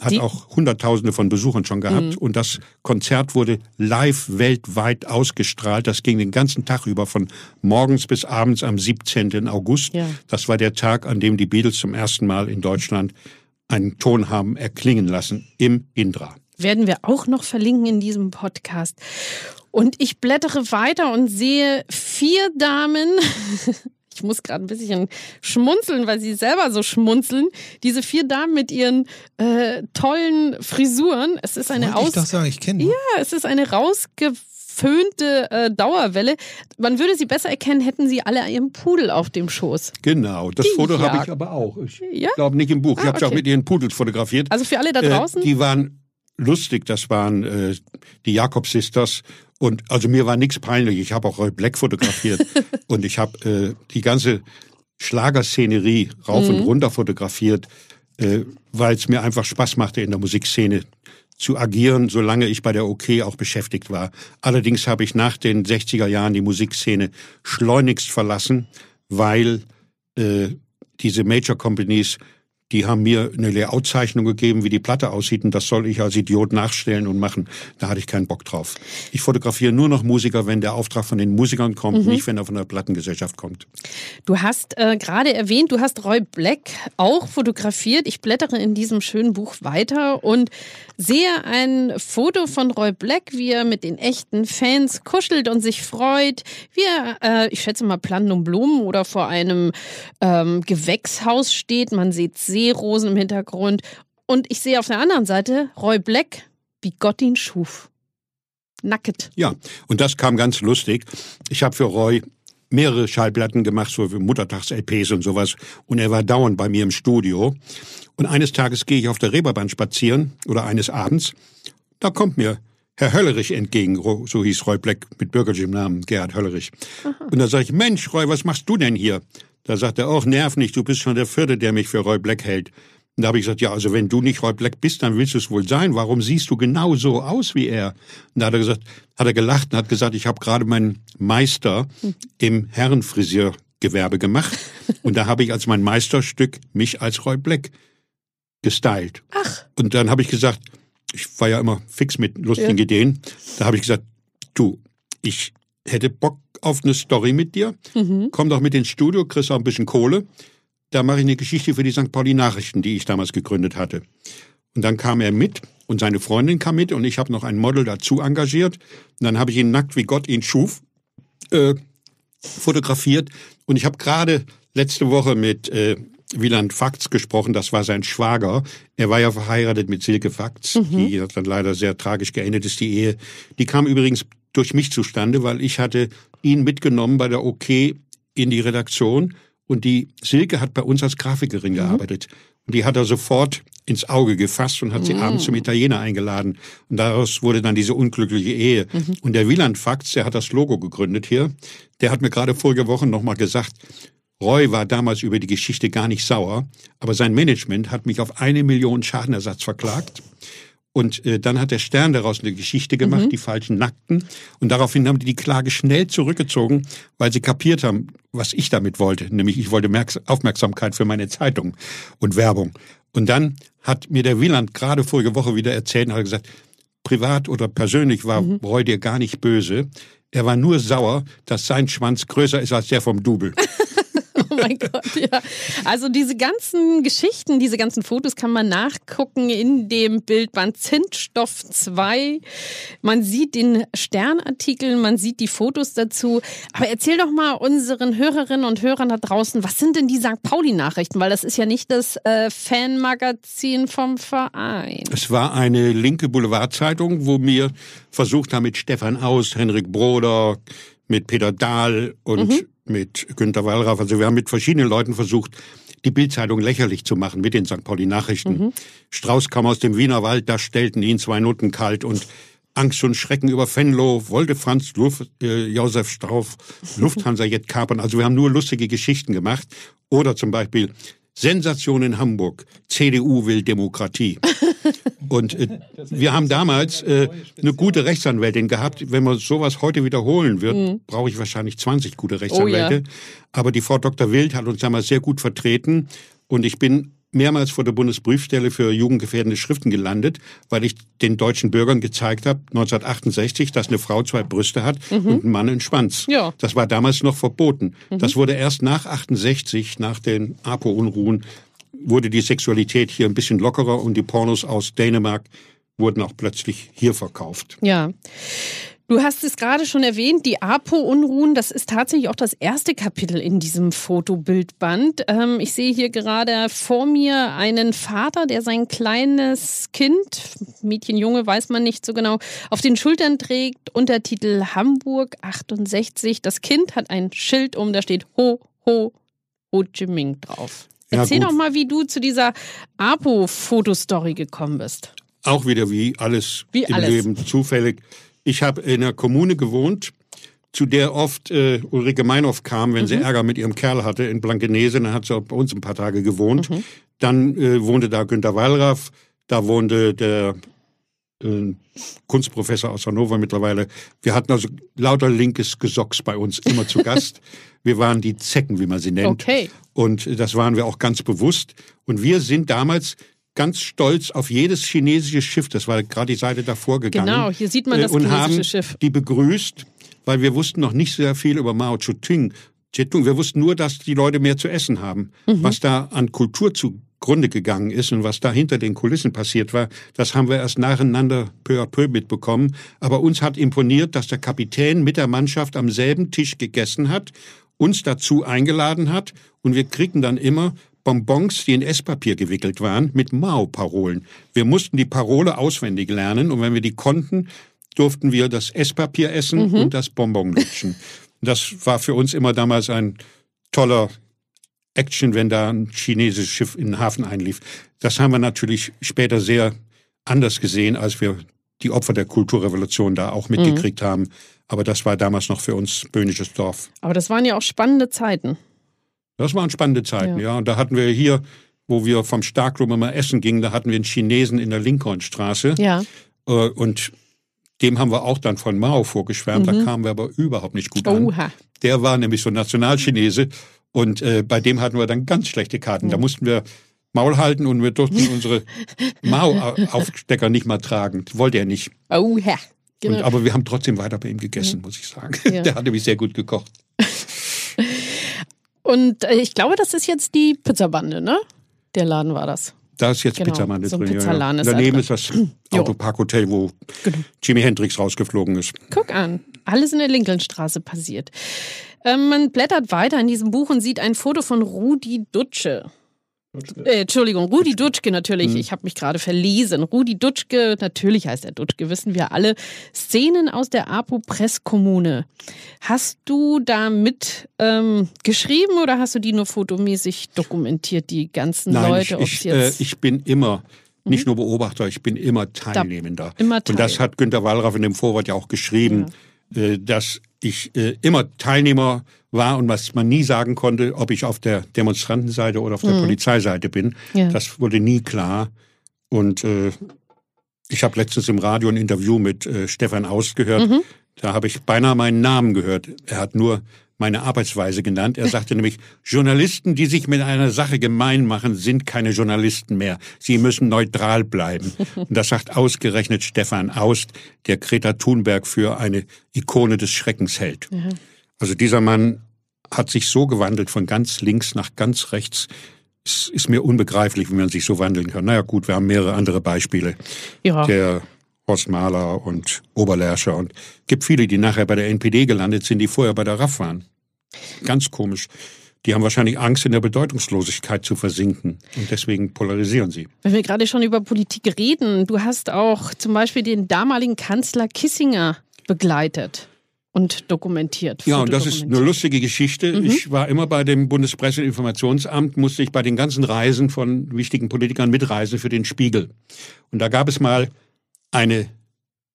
Hat Die- auch Hunderttausende von Besuchern schon gehabt. Und das Konzert wurde live weltweit ausgestrahlt. Das ging den ganzen Tag über, von morgens bis abends am 17. August. Ja. Das war der Tag, an dem die Beatles zum ersten Mal in Deutschland einen Ton haben erklingen lassen im Indra. werden wir auch noch verlinken in diesem Podcast. Und ich blättere weiter und sehe vier Damen. Ich muss gerade ein bisschen schmunzeln, weil sie selber so schmunzeln. Diese vier Damen mit ihren äh, tollen Frisuren. Es ist eine Wollte ich aus, doch sagen, ich kenne die. ja, es ist eine rausgeföhnte äh, Dauerwelle. Man würde sie besser erkennen, hätten sie alle ihren Pudel auf dem Schoß. Genau, das Die Foto habe ich aber auch. Ich Ja? glaube nicht im Buch. ich Ah, habe es auch okay. mit ihren Pudels fotografiert. Also für alle da draußen. Äh, die waren lustig, das waren äh, die Jakob Sisters. Und also mir war nichts peinlich. Ich habe auch Roy Black fotografiert und ich habe äh, die ganze Schlagerszenerie rauf und runter fotografiert, äh, weil es mir einfach Spaß machte, in der Musikszene zu agieren, solange ich bei der OK auch beschäftigt war. Allerdings habe ich nach den 60er Jahren die Musikszene schleunigst verlassen, weil äh, diese Major Companies die haben mir eine Layout-Zeichnung gegeben, wie die Platte aussieht und das soll ich als Idiot nachstellen und machen. Da hatte ich keinen Bock drauf. Ich fotografiere nur noch Musiker, wenn der Auftrag von den Musikern kommt, Mhm. nicht wenn er von der Plattengesellschaft kommt. Du hast äh, gerade erwähnt, du hast Roy Black auch fotografiert. Ich blättere in diesem schönen Buch weiter und sehe ein Foto von Roy Black, wie er mit den echten Fans kuschelt und sich freut, wie er, äh, ich schätze mal, Planten und Blumen oder vor einem ähm, Gewächshaus steht. Man sieht Seerosen im Hintergrund. Und ich sehe auf der anderen Seite Roy Black, wie Gott ihn schuf. Nackt. Ja, und das kam ganz lustig. Ich habe für Roy mehrere Schallplatten gemacht, so Muttertags-LPs und sowas. Und er war dauernd bei mir im Studio. Und eines Tages gehe ich auf der Reeperbahn spazieren, oder eines Abends. Da kommt mir Herr Höllerich entgegen, so hieß Roy Black mit bürgerlichem Namen, Gerhard Höllerich. Und da sage ich, Mensch, Roy, was machst du denn hier? Da sagt er, auch nerv nicht, du bist schon der Vierte, der mich für Roy Black hält. Und da habe ich gesagt, ja, also wenn du nicht Roy Black bist, dann willst du es wohl sein. Warum siehst du genau so aus wie er? Und da hat er gesagt, hat er gelacht und hat gesagt, ich habe gerade meinen Meister im Herrenfrisiergewerbe gemacht. Und da habe ich als mein Meisterstück mich als Roy Black gestylt. Ach. Und dann habe ich gesagt, ich war ja immer fix mit lustigen Ja. Ideen. Da habe ich gesagt, du, ich hätte Bock auf eine Story mit dir. Mhm. Komm doch mit ins Studio, kriegst auch ein bisschen Kohle. Da mache ich eine Geschichte für die St. Pauli Nachrichten, die ich damals gegründet hatte. Und dann kam er mit und seine Freundin kam mit und ich habe noch ein Model dazu engagiert. Und dann habe ich ihn nackt, wie Gott ihn schuf, äh, fotografiert. Und ich habe gerade letzte Woche mit äh, Wieland Fakts gesprochen, das war sein Schwager. Er war ja verheiratet mit Silke Fakts, die hat dann leider sehr tragisch geendet ist, die Ehe. Die kam übrigens durch mich zustande, weil ich hatte ihn mitgenommen bei der OK in die Redaktion und die Silke hat bei uns als Grafikerin gearbeitet. Und die hat er sofort ins Auge gefasst und hat sie abends zum Italiener eingeladen. Und daraus wurde dann diese unglückliche Ehe. Und der Wieland Fakts, der hat das Logo gegründet hier, der hat mir gerade vorige Woche nochmal gesagt, Roy war damals über die Geschichte gar nicht sauer, aber sein Management hat mich auf eine Million Schadenersatz verklagt. Und äh, dann hat der Stern daraus eine Geschichte gemacht, die falschen Nackten. Und daraufhin haben die die Klage schnell zurückgezogen, weil sie kapiert haben, was ich damit wollte. Nämlich ich wollte Merks Aufmerksamkeit für meine Zeitung und Werbung. Und dann hat mir der Wieland gerade vorige Woche wieder erzählt und hat gesagt, privat oder persönlich war Roy dir gar nicht böse. Er war nur sauer, dass sein Schwanz größer ist als der vom Double. Oh mein Gott, ja. Also diese ganzen Geschichten, diese ganzen Fotos kann man nachgucken in dem Bildband Zündstoff 2. Man sieht den Sternartikel, man sieht die Fotos dazu. Aber erzähl doch mal unseren Hörerinnen und Hörern da draußen, was sind denn die St. Pauli-Nachrichten? Weil das ist ja nicht das äh, Fanmagazin vom Verein. Es war eine linke Boulevardzeitung, wo wir versucht haben, mit Stefan Aust, Henrik Broder, mit Peter Dahl und mit Günter Wallraff, also wir haben mit verschiedenen Leuten versucht, die Bildzeitung lächerlich zu machen mit den St. Pauli Nachrichten. Strauß kam aus dem Wiener Wald, da stellten ihn zwei Noten kalt und Angst und Schrecken über Venlo, wollte Franz Luft, äh, Josef Strauß Lufthansa Jet kapern. Also wir haben nur lustige Geschichten gemacht. Oder zum Beispiel Sensation in Hamburg, CDU will Demokratie. Und äh, wir haben damals äh, eine gute Rechtsanwältin gehabt. Wenn man sowas heute wiederholen wird, brauche ich wahrscheinlich 20 gute Rechtsanwälte. Aber die Frau Dr. Wild hat uns damals sehr gut vertreten. Und ich bin mehrmals vor der Bundesprüfstelle für jugendgefährdende Schriften gelandet, weil ich den deutschen Bürgern gezeigt habe, 1968, dass eine Frau zwei Brüste hat und ein Mann einen Schwanz. Ja. Das war damals noch verboten. Das wurde erst nach 68, nach den APO-Unruhen, wurde die Sexualität hier ein bisschen lockerer und die Pornos aus Dänemark wurden auch plötzlich hier verkauft. Ja. Du hast es gerade schon erwähnt, die APO-Unruhen, das ist tatsächlich auch das erste Kapitel in diesem Fotobildband. Ähm, ich sehe hier gerade vor mir einen Vater, der sein kleines Kind, Mädchen, Junge, weiß man nicht so genau, auf den Schultern trägt, Untertitel Hamburg 68. Das Kind hat ein Schild um, da steht Ho, Ho, Ho Chi Minh drauf. Ja, Erzähl gut. doch mal, wie du zu dieser APO-Fotostory gekommen bist. Auch wieder wie alles Wie im alles. Leben zufällig. Ich habe in einer Kommune gewohnt, zu der oft äh, Ulrike Meinhoff kam, wenn Mhm. sie Ärger mit ihrem Kerl hatte in Blankenese. Dann hat sie auch bei uns ein paar Tage gewohnt. Mhm. Dann äh, wohnte da Günter Wallraff, da wohnte der äh, Kunstprofessor aus Hannover mittlerweile. Wir hatten also lauter linkes Gesocks bei uns immer zu Gast. wir waren die Zecken, wie man sie nennt. Okay. Und das waren wir auch ganz bewusst. Und wir sind damals ganz stolz auf jedes chinesische Schiff, das war gerade die Seite davor gegangen. Genau, hier sieht man äh, das und chinesische haben Schiff. die begrüßt, weil wir wussten noch nicht sehr viel über Mao Zedong. Wir wussten nur, dass die Leute mehr zu essen haben. Mhm. Was da an Kultur zugrunde gegangen ist und was da hinter den Kulissen passiert war, das haben wir erst nacheinander peu à peu mitbekommen. Aber uns hat imponiert, dass der Kapitän mit der Mannschaft am selben Tisch gegessen hat, uns dazu eingeladen hat und wir kriegten dann immer Bonbons, die in Esspapier gewickelt waren, mit Mao-Parolen. Wir mussten die Parole auswendig lernen und wenn wir die konnten, durften wir das Esspapier essen und das Bonbon lutschen. Das war für uns immer damals ein toller Action, wenn da ein chinesisches Schiff in den Hafen einlief. Das haben wir natürlich später sehr anders gesehen, als wir die Opfer der Kulturrevolution da auch mitgekriegt haben. Aber das war damals noch für uns böhnisches Dorf. Aber das waren ja auch spannende Zeiten. Das waren spannende Zeiten, Ja. ja. Und da hatten wir hier, wo wir vom Starkklub immer essen gingen, da hatten wir einen Chinesen in der Lincolnstraße. Ja. Äh, Und dem haben wir auch dann von Mao vorgeschwärmt. Da kamen wir aber überhaupt nicht gut an. Oha. Der war nämlich so Nationalchinese und äh, bei dem hatten wir dann ganz schlechte Karten. Da mussten wir Maul halten und wir durften unsere Mao-Aufstecker nicht mal tragen. Das wollte er nicht. Oha. Und, Genau. aber wir haben trotzdem weiter bei ihm gegessen, muss ich sagen. Ja. Der hat nämlich sehr gut gekocht. Und äh, ich glaube, das ist jetzt die Pizzabande, ne? Der Laden war das. Da ist jetzt Genau, Pizzamande so drin. ja, Pizzaladen ja. ist da Daneben ist das Autoparkhotel, wo Genau. Jimi Hendrix rausgeflogen ist. Guck an, alles in der Lincolnstraße passiert. Ähm, man blättert weiter in diesem Buch und sieht ein Foto von Rudi Dutsche. Äh, Entschuldigung, Rudi Dutschke natürlich. Hm. Ich habe mich gerade verlesen. Rudi Dutschke, natürlich heißt er Dutschke, wissen wir alle. Szenen aus der APO-Presskommune. Hast du da mit ähm, geschrieben oder hast du die nur fotomäßig dokumentiert, die ganzen Nein, Leute? ich, ich, äh, Mhm. ich bin immer nicht nur Beobachter, ich bin immer Teilnehmender. immer Und das Teil. hat Günter Wallraff in dem Vorwort ja auch geschrieben, äh, dass ich äh, immer Teilnehmer war und was man nie sagen konnte, ob ich auf der Demonstrantenseite oder auf der Polizeiseite bin. Mhm. Ja. Das wurde nie klar. Und äh, ich habe letztens im Radio ein Interview mit äh, Stefan Aust gehört. Mhm. Da habe ich beinahe meinen Namen gehört. Er hat nur meine Arbeitsweise genannt. Er sagte nämlich, Journalisten, die sich mit einer Sache gemein machen, sind keine Journalisten mehr. Sie müssen neutral bleiben. Und das sagt ausgerechnet Stefan Aust, der Greta Thunberg für eine Ikone des Schreckens hält. Also dieser Mann hat sich so gewandelt von ganz links nach ganz rechts. Es ist mir unbegreiflich, wie man sich so wandeln kann. Naja gut, wir haben mehrere andere Beispiele. ja. Der Horst Mahler und Oberlärscher und gibt viele, die nachher bei der NPD gelandet sind, die vorher bei der RAF waren. Ganz komisch. Die haben wahrscheinlich Angst, in der Bedeutungslosigkeit zu versinken. Und deswegen polarisieren sie. Wenn wir gerade schon über Politik reden, du hast auch zum Beispiel den damaligen Kanzler Kissinger begleitet und dokumentiert. Ja, und das ist eine lustige Geschichte. Ich war immer bei dem Bundespresseinformationsamt, musste ich bei den ganzen Reisen von wichtigen Politikern mitreisen für den Spiegel. Und da gab es mal eine,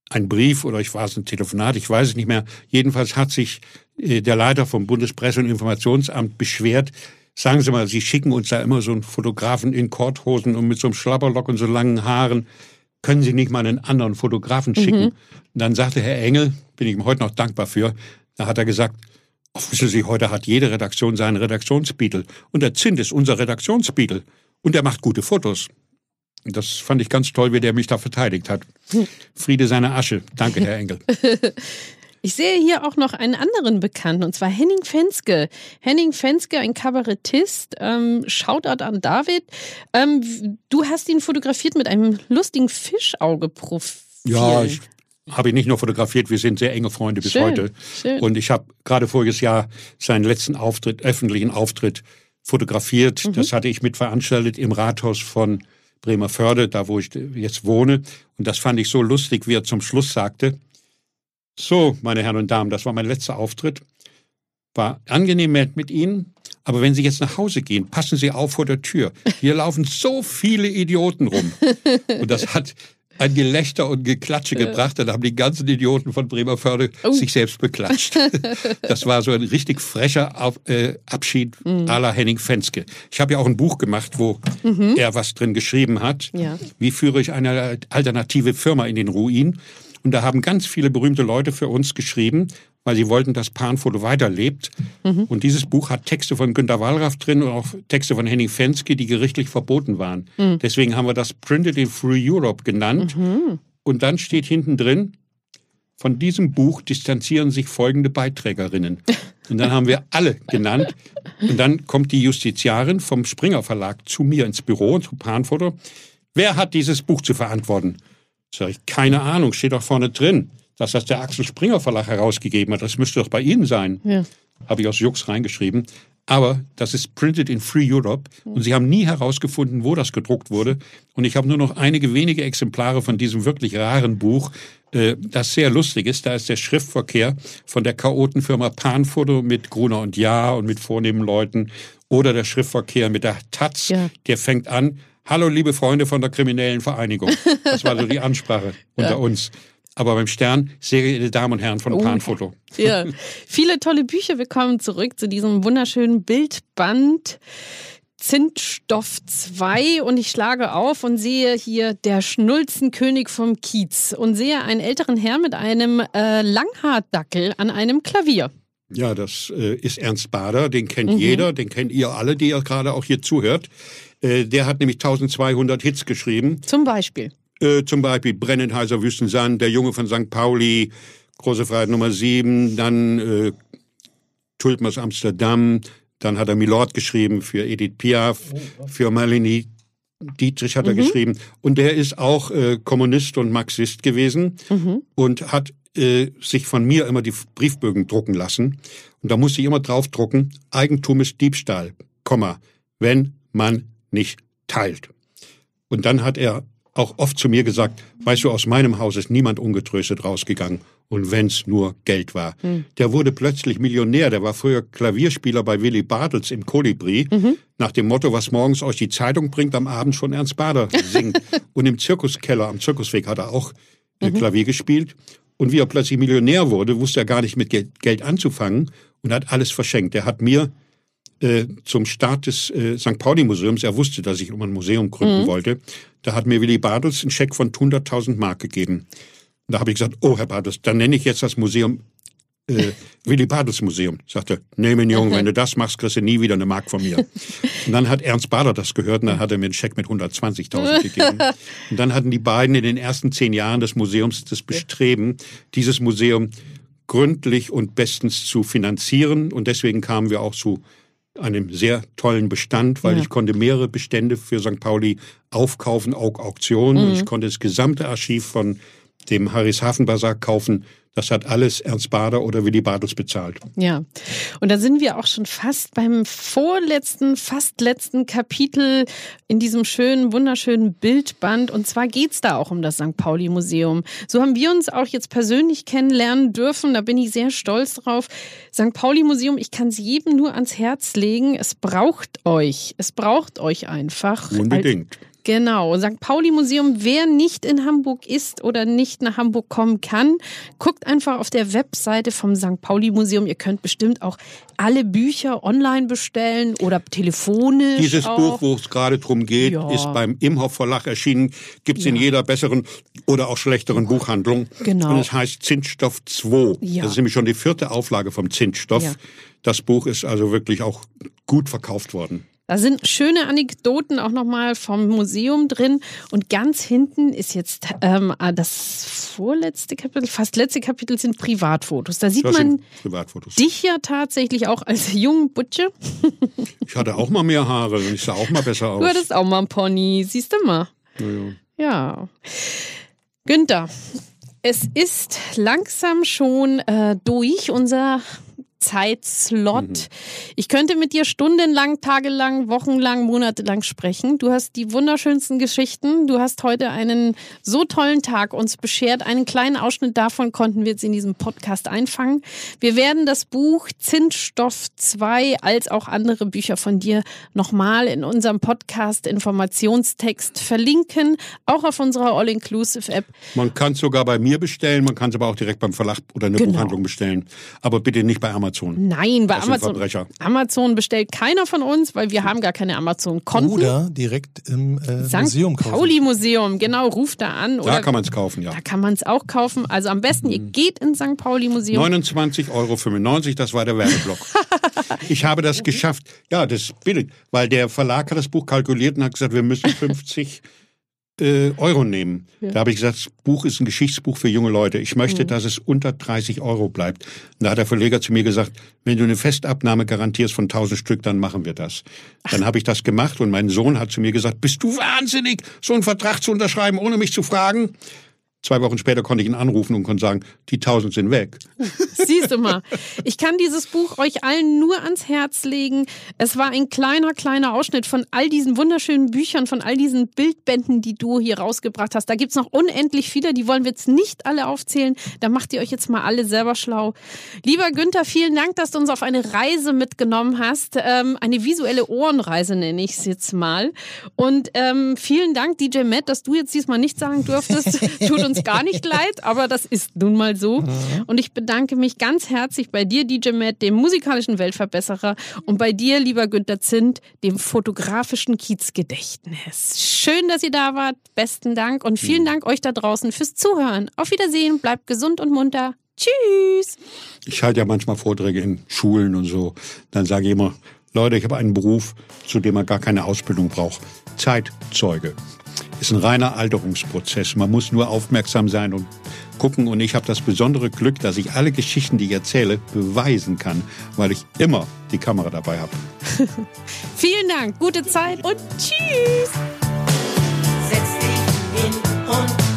ein Brief oder ich war es ein Telefonat, ich weiß es nicht mehr. Jedenfalls hat sich äh, der Leiter vom Bundespresse- und Informationsamt beschwert. Sagen Sie mal, Sie schicken uns da immer so einen Fotografen in Korthosen und mit so einem Schlapperlock und so langen Haaren. Können Sie nicht mal einen anderen Fotografen schicken? Und dann sagte Herr Engel, bin ich ihm heute noch dankbar für, da hat er gesagt, oh, wissen Sie, heute hat jede Redaktion seinen Redaktionsbeetle. Und der Zint ist unser Redaktionsbeetle. Und er macht gute Fotos. Das fand ich ganz toll, wie der mich da verteidigt hat. Friede seiner Asche. Danke, Herr Engel. Ich sehe hier auch noch einen anderen Bekannten, und zwar Henning Fenske. Henning Fenske, ein Kabarettist. Ähm, Shoutout an David. Ähm, du hast ihn fotografiert mit einem lustigen Fischauge-Profil. Ja, ich habe ihn nicht nur fotografiert, wir sind sehr enge Freunde bis Schön, heute. schön. Und ich habe gerade voriges Jahr seinen letzten Auftritt, öffentlichen Auftritt fotografiert. Mhm. Das hatte ich mit veranstaltet im Rathaus von Bremerförde, da wo ich jetzt wohne. Und das fand ich so lustig, wie er zum Schluss sagte, so, meine Herren und Damen, das war mein letzter Auftritt. War angenehm mit mit Ihnen, aber wenn Sie jetzt nach Hause gehen, passen Sie auf vor der Tür. Hier laufen so viele Idioten rum. Und das hat ein Gelächter und Geklatsche gebracht. Dann haben die ganzen Idioten von Bremerförde Oh. sich selbst beklatscht. das war so ein richtig frecher äh, Abschied Mhm. à la Henning Fenske. Ich habe ja auch ein Buch gemacht, wo er was drin geschrieben hat. Ja. Wie führe ich eine alternative Firma in den Ruin? Und da haben ganz viele berühmte Leute für uns geschrieben, weil sie wollten, dass Panfoto weiterlebt. Und dieses Buch hat Texte von Günter Wallraff drin und auch Texte von Henning Fenske, die gerichtlich verboten waren. Deswegen haben wir das Printed in Free Europe genannt. Und dann steht hinten drin, von diesem Buch distanzieren sich folgende Beiträgerinnen. Und dann haben wir alle genannt. Und dann kommt die Justiziarin vom Springer Verlag zu mir ins Büro, zu Panfoto. Wer hat dieses Buch zu verantworten? Sag ich, keine Ahnung, steht doch vorne drin, dass das der Axel Springer Verlag herausgegeben hat. Das müsste doch bei Ihnen sein. Ja. Habe ich aus Jux reingeschrieben. Aber das ist printed in Free Europe und sie haben nie herausgefunden, wo das gedruckt wurde. Und ich habe nur noch einige wenige Exemplare von diesem wirklich raren Buch, äh, das sehr lustig ist. Da ist der Schriftverkehr von der Chaotenfirma Panfoto mit Gruner und Jahr und mit vornehmen Leuten oder der Schriftverkehr mit der Taz, Ja. der fängt an. Hallo, liebe Freunde von der kriminellen Vereinigung. Das war so die Ansprache unter uns. Aber beim Stern, sehr geehrte Damen und Herren von Oh. Panfoto. Ja, viele tolle Bücher. Wir kommen zurück zu diesem wunderschönen Bildband Zintstoff 2 und ich schlage auf und sehe hier der Schnulzenkönig vom Kiez und sehe einen älteren Herr mit einem äh, Langhaardackel an einem Klavier. Ja, das äh, ist Ernst Bader, den kennt jeder, den kennt ihr alle, die ihr gerade auch hier zuhört. Äh, der hat nämlich 1200 Hits geschrieben, Zum Beispiel. Äh, zum Beispiel Brennend heißer Wüstensand, Der Junge von St. Pauli, Große Freiheit Nummer 7, dann äh, Tulpen aus Amsterdam, dann hat er Milord geschrieben für Edith Piaf, für Marlene Dietrich hat er geschrieben. Und der ist auch äh, Kommunist und Marxist gewesen und hat äh, sich von mir immer die Briefbögen drucken lassen. Und da musste ich immer draufdrucken, Eigentum ist Diebstahl, Komma, wenn man nicht teilt. Und dann hat er auch oft zu mir gesagt, weißt du, aus meinem Haus ist niemand ungetröstet rausgegangen. Und wenn's nur Geld war. Der wurde plötzlich Millionär. Der war früher Klavierspieler bei Willy Bartels im Kolibri. Nach dem Motto, was morgens euch die Zeitung bringt, am Abend schon Ernst Bader singt. Und im Zirkuskeller, am Zirkusweg hat er auch äh, Klavier gespielt. Und wie er plötzlich Millionär wurde, wusste er gar nicht mit Geld, Geld anzufangen und hat alles verschenkt. Er hat mir äh, zum Start des äh, St. Pauli-Museums, er wusste, dass ich um ein Museum gründen wollte, da hat mir Willy Bartels einen Scheck von 100.000 Mark gegeben. Und da habe ich gesagt, oh, Herr Bartels, dann nenne ich jetzt das Museum äh, Willy Bartels Museum. Sagte, nee, mein Junge, wenn du das machst, kriegst du nie wieder eine Mark von mir. Und dann hat Ernst Bader das gehört und dann hat er mir einen Scheck mit 120.000 gegeben. Und dann hatten die beiden in den ersten zehn Jahren des Museums das Bestreben, dieses Museum gründlich und bestens zu finanzieren. Und deswegen kamen wir auch zu einem sehr tollen Bestand, weil Ja. ich konnte mehrere Bestände für St. Pauli aufkaufen, auch Auktionen. Ich konnte das gesamte Archiv von dem Harris Hafenbasar kaufen. Das hat alles Ernst Bader oder Willy Bartels bezahlt. Ja, und da sind wir auch schon fast beim vorletzten, fast letzten Kapitel in diesem schönen, wunderschönen Bildband. Und zwar geht's da auch um das St. Pauli-Museum. So haben wir uns auch jetzt persönlich kennenlernen dürfen. Da bin ich sehr stolz drauf. St. Pauli-Museum, ich kann es jedem nur ans Herz legen. Es braucht euch. Es braucht euch einfach. Unbedingt. Genau, St. Pauli Museum, wer nicht in Hamburg ist oder nicht nach Hamburg kommen kann, guckt einfach auf der Webseite vom St. Pauli Museum. Ihr könnt bestimmt auch alle Bücher online bestellen oder telefonisch. Dieses auch. Buch, wo es gerade drum geht, Ja. ist beim Imhoff Verlag erschienen. Gibt's in jeder besseren oder auch schlechteren Buchhandlung. Genau. Und es heißt Zinsstoff 2. Ja. Das ist nämlich schon die vierte Auflage vom Zinsstoff. Ja. Das Buch ist also wirklich auch gut verkauft worden. Da sind schöne Anekdoten auch nochmal vom Museum drin. Und ganz hinten ist jetzt ähm, das vorletzte Kapitel, fast letzte Kapitel sind Privatfotos. Da sieht Das man dich ja tatsächlich auch als jungen Butche. Ich hatte auch mal mehr Haare und ich sah auch mal besser aus. Du hattest auch mal einen Pony, siehst du mal. Ja. Günther, es ist langsam schon äh, durch unser Zeitslot. Mhm. Ich könnte mit dir stundenlang, tagelang, wochenlang, monatelang sprechen. Du hast die wunderschönsten Geschichten. Du hast heute einen so tollen Tag uns beschert. Einen kleinen Ausschnitt davon konnten wir jetzt in diesem Podcast einfangen. Wir werden das Buch Zinsstoff 2 als auch andere Bücher von dir nochmal in unserem Podcast Informationstext verlinken, auch auf unserer All-Inclusive-App. Man kann es sogar bei mir bestellen, man kann es aber auch direkt beim Verlag oder eine Genau. Buchhandlung bestellen. Aber bitte nicht bei Amazon. Nein, bei Amazon. Amazon bestellt keiner von uns, weil wir haben gar keine Amazon-Konten. Oder direkt im äh, St. Museum kaufen. Pauli Museum, genau, ruft da an. Da Oder kann man es kaufen, ja. da kann man es auch kaufen. Also am besten, ihr Mhm. geht ins St. Pauli Museum. 29,95 Euro, das war der Werbeblock. ich habe das geschafft. Ja, das ist billig, weil der Verlag hat das Buch kalkuliert und hat gesagt, wir müssen 50 äh, Euro nehmen. Da habe ich gesagt, das Buch ist ein Geschichtsbuch für junge Leute. Ich möchte, dass es unter 30 Euro bleibt. Und da hat der Verleger zu mir gesagt, wenn du eine Festabnahme garantierst von 1000 Stück, dann machen wir das. Dann habe ich das gemacht und mein Sohn hat zu mir gesagt, bist du wahnsinnig, so einen Vertrag zu unterschreiben, ohne mich zu fragen? Zwei Wochen später konnte ich ihn anrufen und konnte sagen, die 1000 sind weg. Siehst du mal. Ich kann dieses Buch euch allen nur ans Herz legen. Es war ein kleiner, kleiner Ausschnitt von all diesen wunderschönen Büchern, von all diesen Bildbänden, die du hier rausgebracht hast. Da gibt's noch unendlich viele, die wollen wir jetzt nicht alle aufzählen. Da macht ihr euch jetzt mal alle selber schlau. Lieber Günther, vielen Dank, dass du uns auf eine Reise mitgenommen hast. Ähm, eine visuelle Ohrenreise nenne ich es jetzt mal. Und ähm, vielen Dank, DJ Matt, dass du jetzt diesmal nicht sagen durftest. Tut uns gar nicht leid, aber das ist nun mal so. Und ich bedanke mich ganz herzlich bei dir, DJ Matt, dem musikalischen Weltverbesserer, und bei dir, lieber Günther Zint, dem fotografischen Kiezgedächtnis. Schön, dass ihr da wart. Besten Dank und vielen Dank euch da draußen fürs Zuhören. Auf Wiedersehen, bleibt gesund und munter. Tschüss. Ich halte ja manchmal Vorträge in Schulen und so. Dann sage ich immer, Leute, ich habe einen Beruf, zu dem man gar keine Ausbildung braucht. Zeitzeuge. Ist ein reiner Alterungsprozess. Man muss nur aufmerksam sein und gucken. Und ich habe das besondere Glück, dass ich alle Geschichten, die ich erzähle, beweisen kann, weil ich immer die Kamera dabei habe. Vielen Dank, gute Zeit und tschüss. Setz dich hin und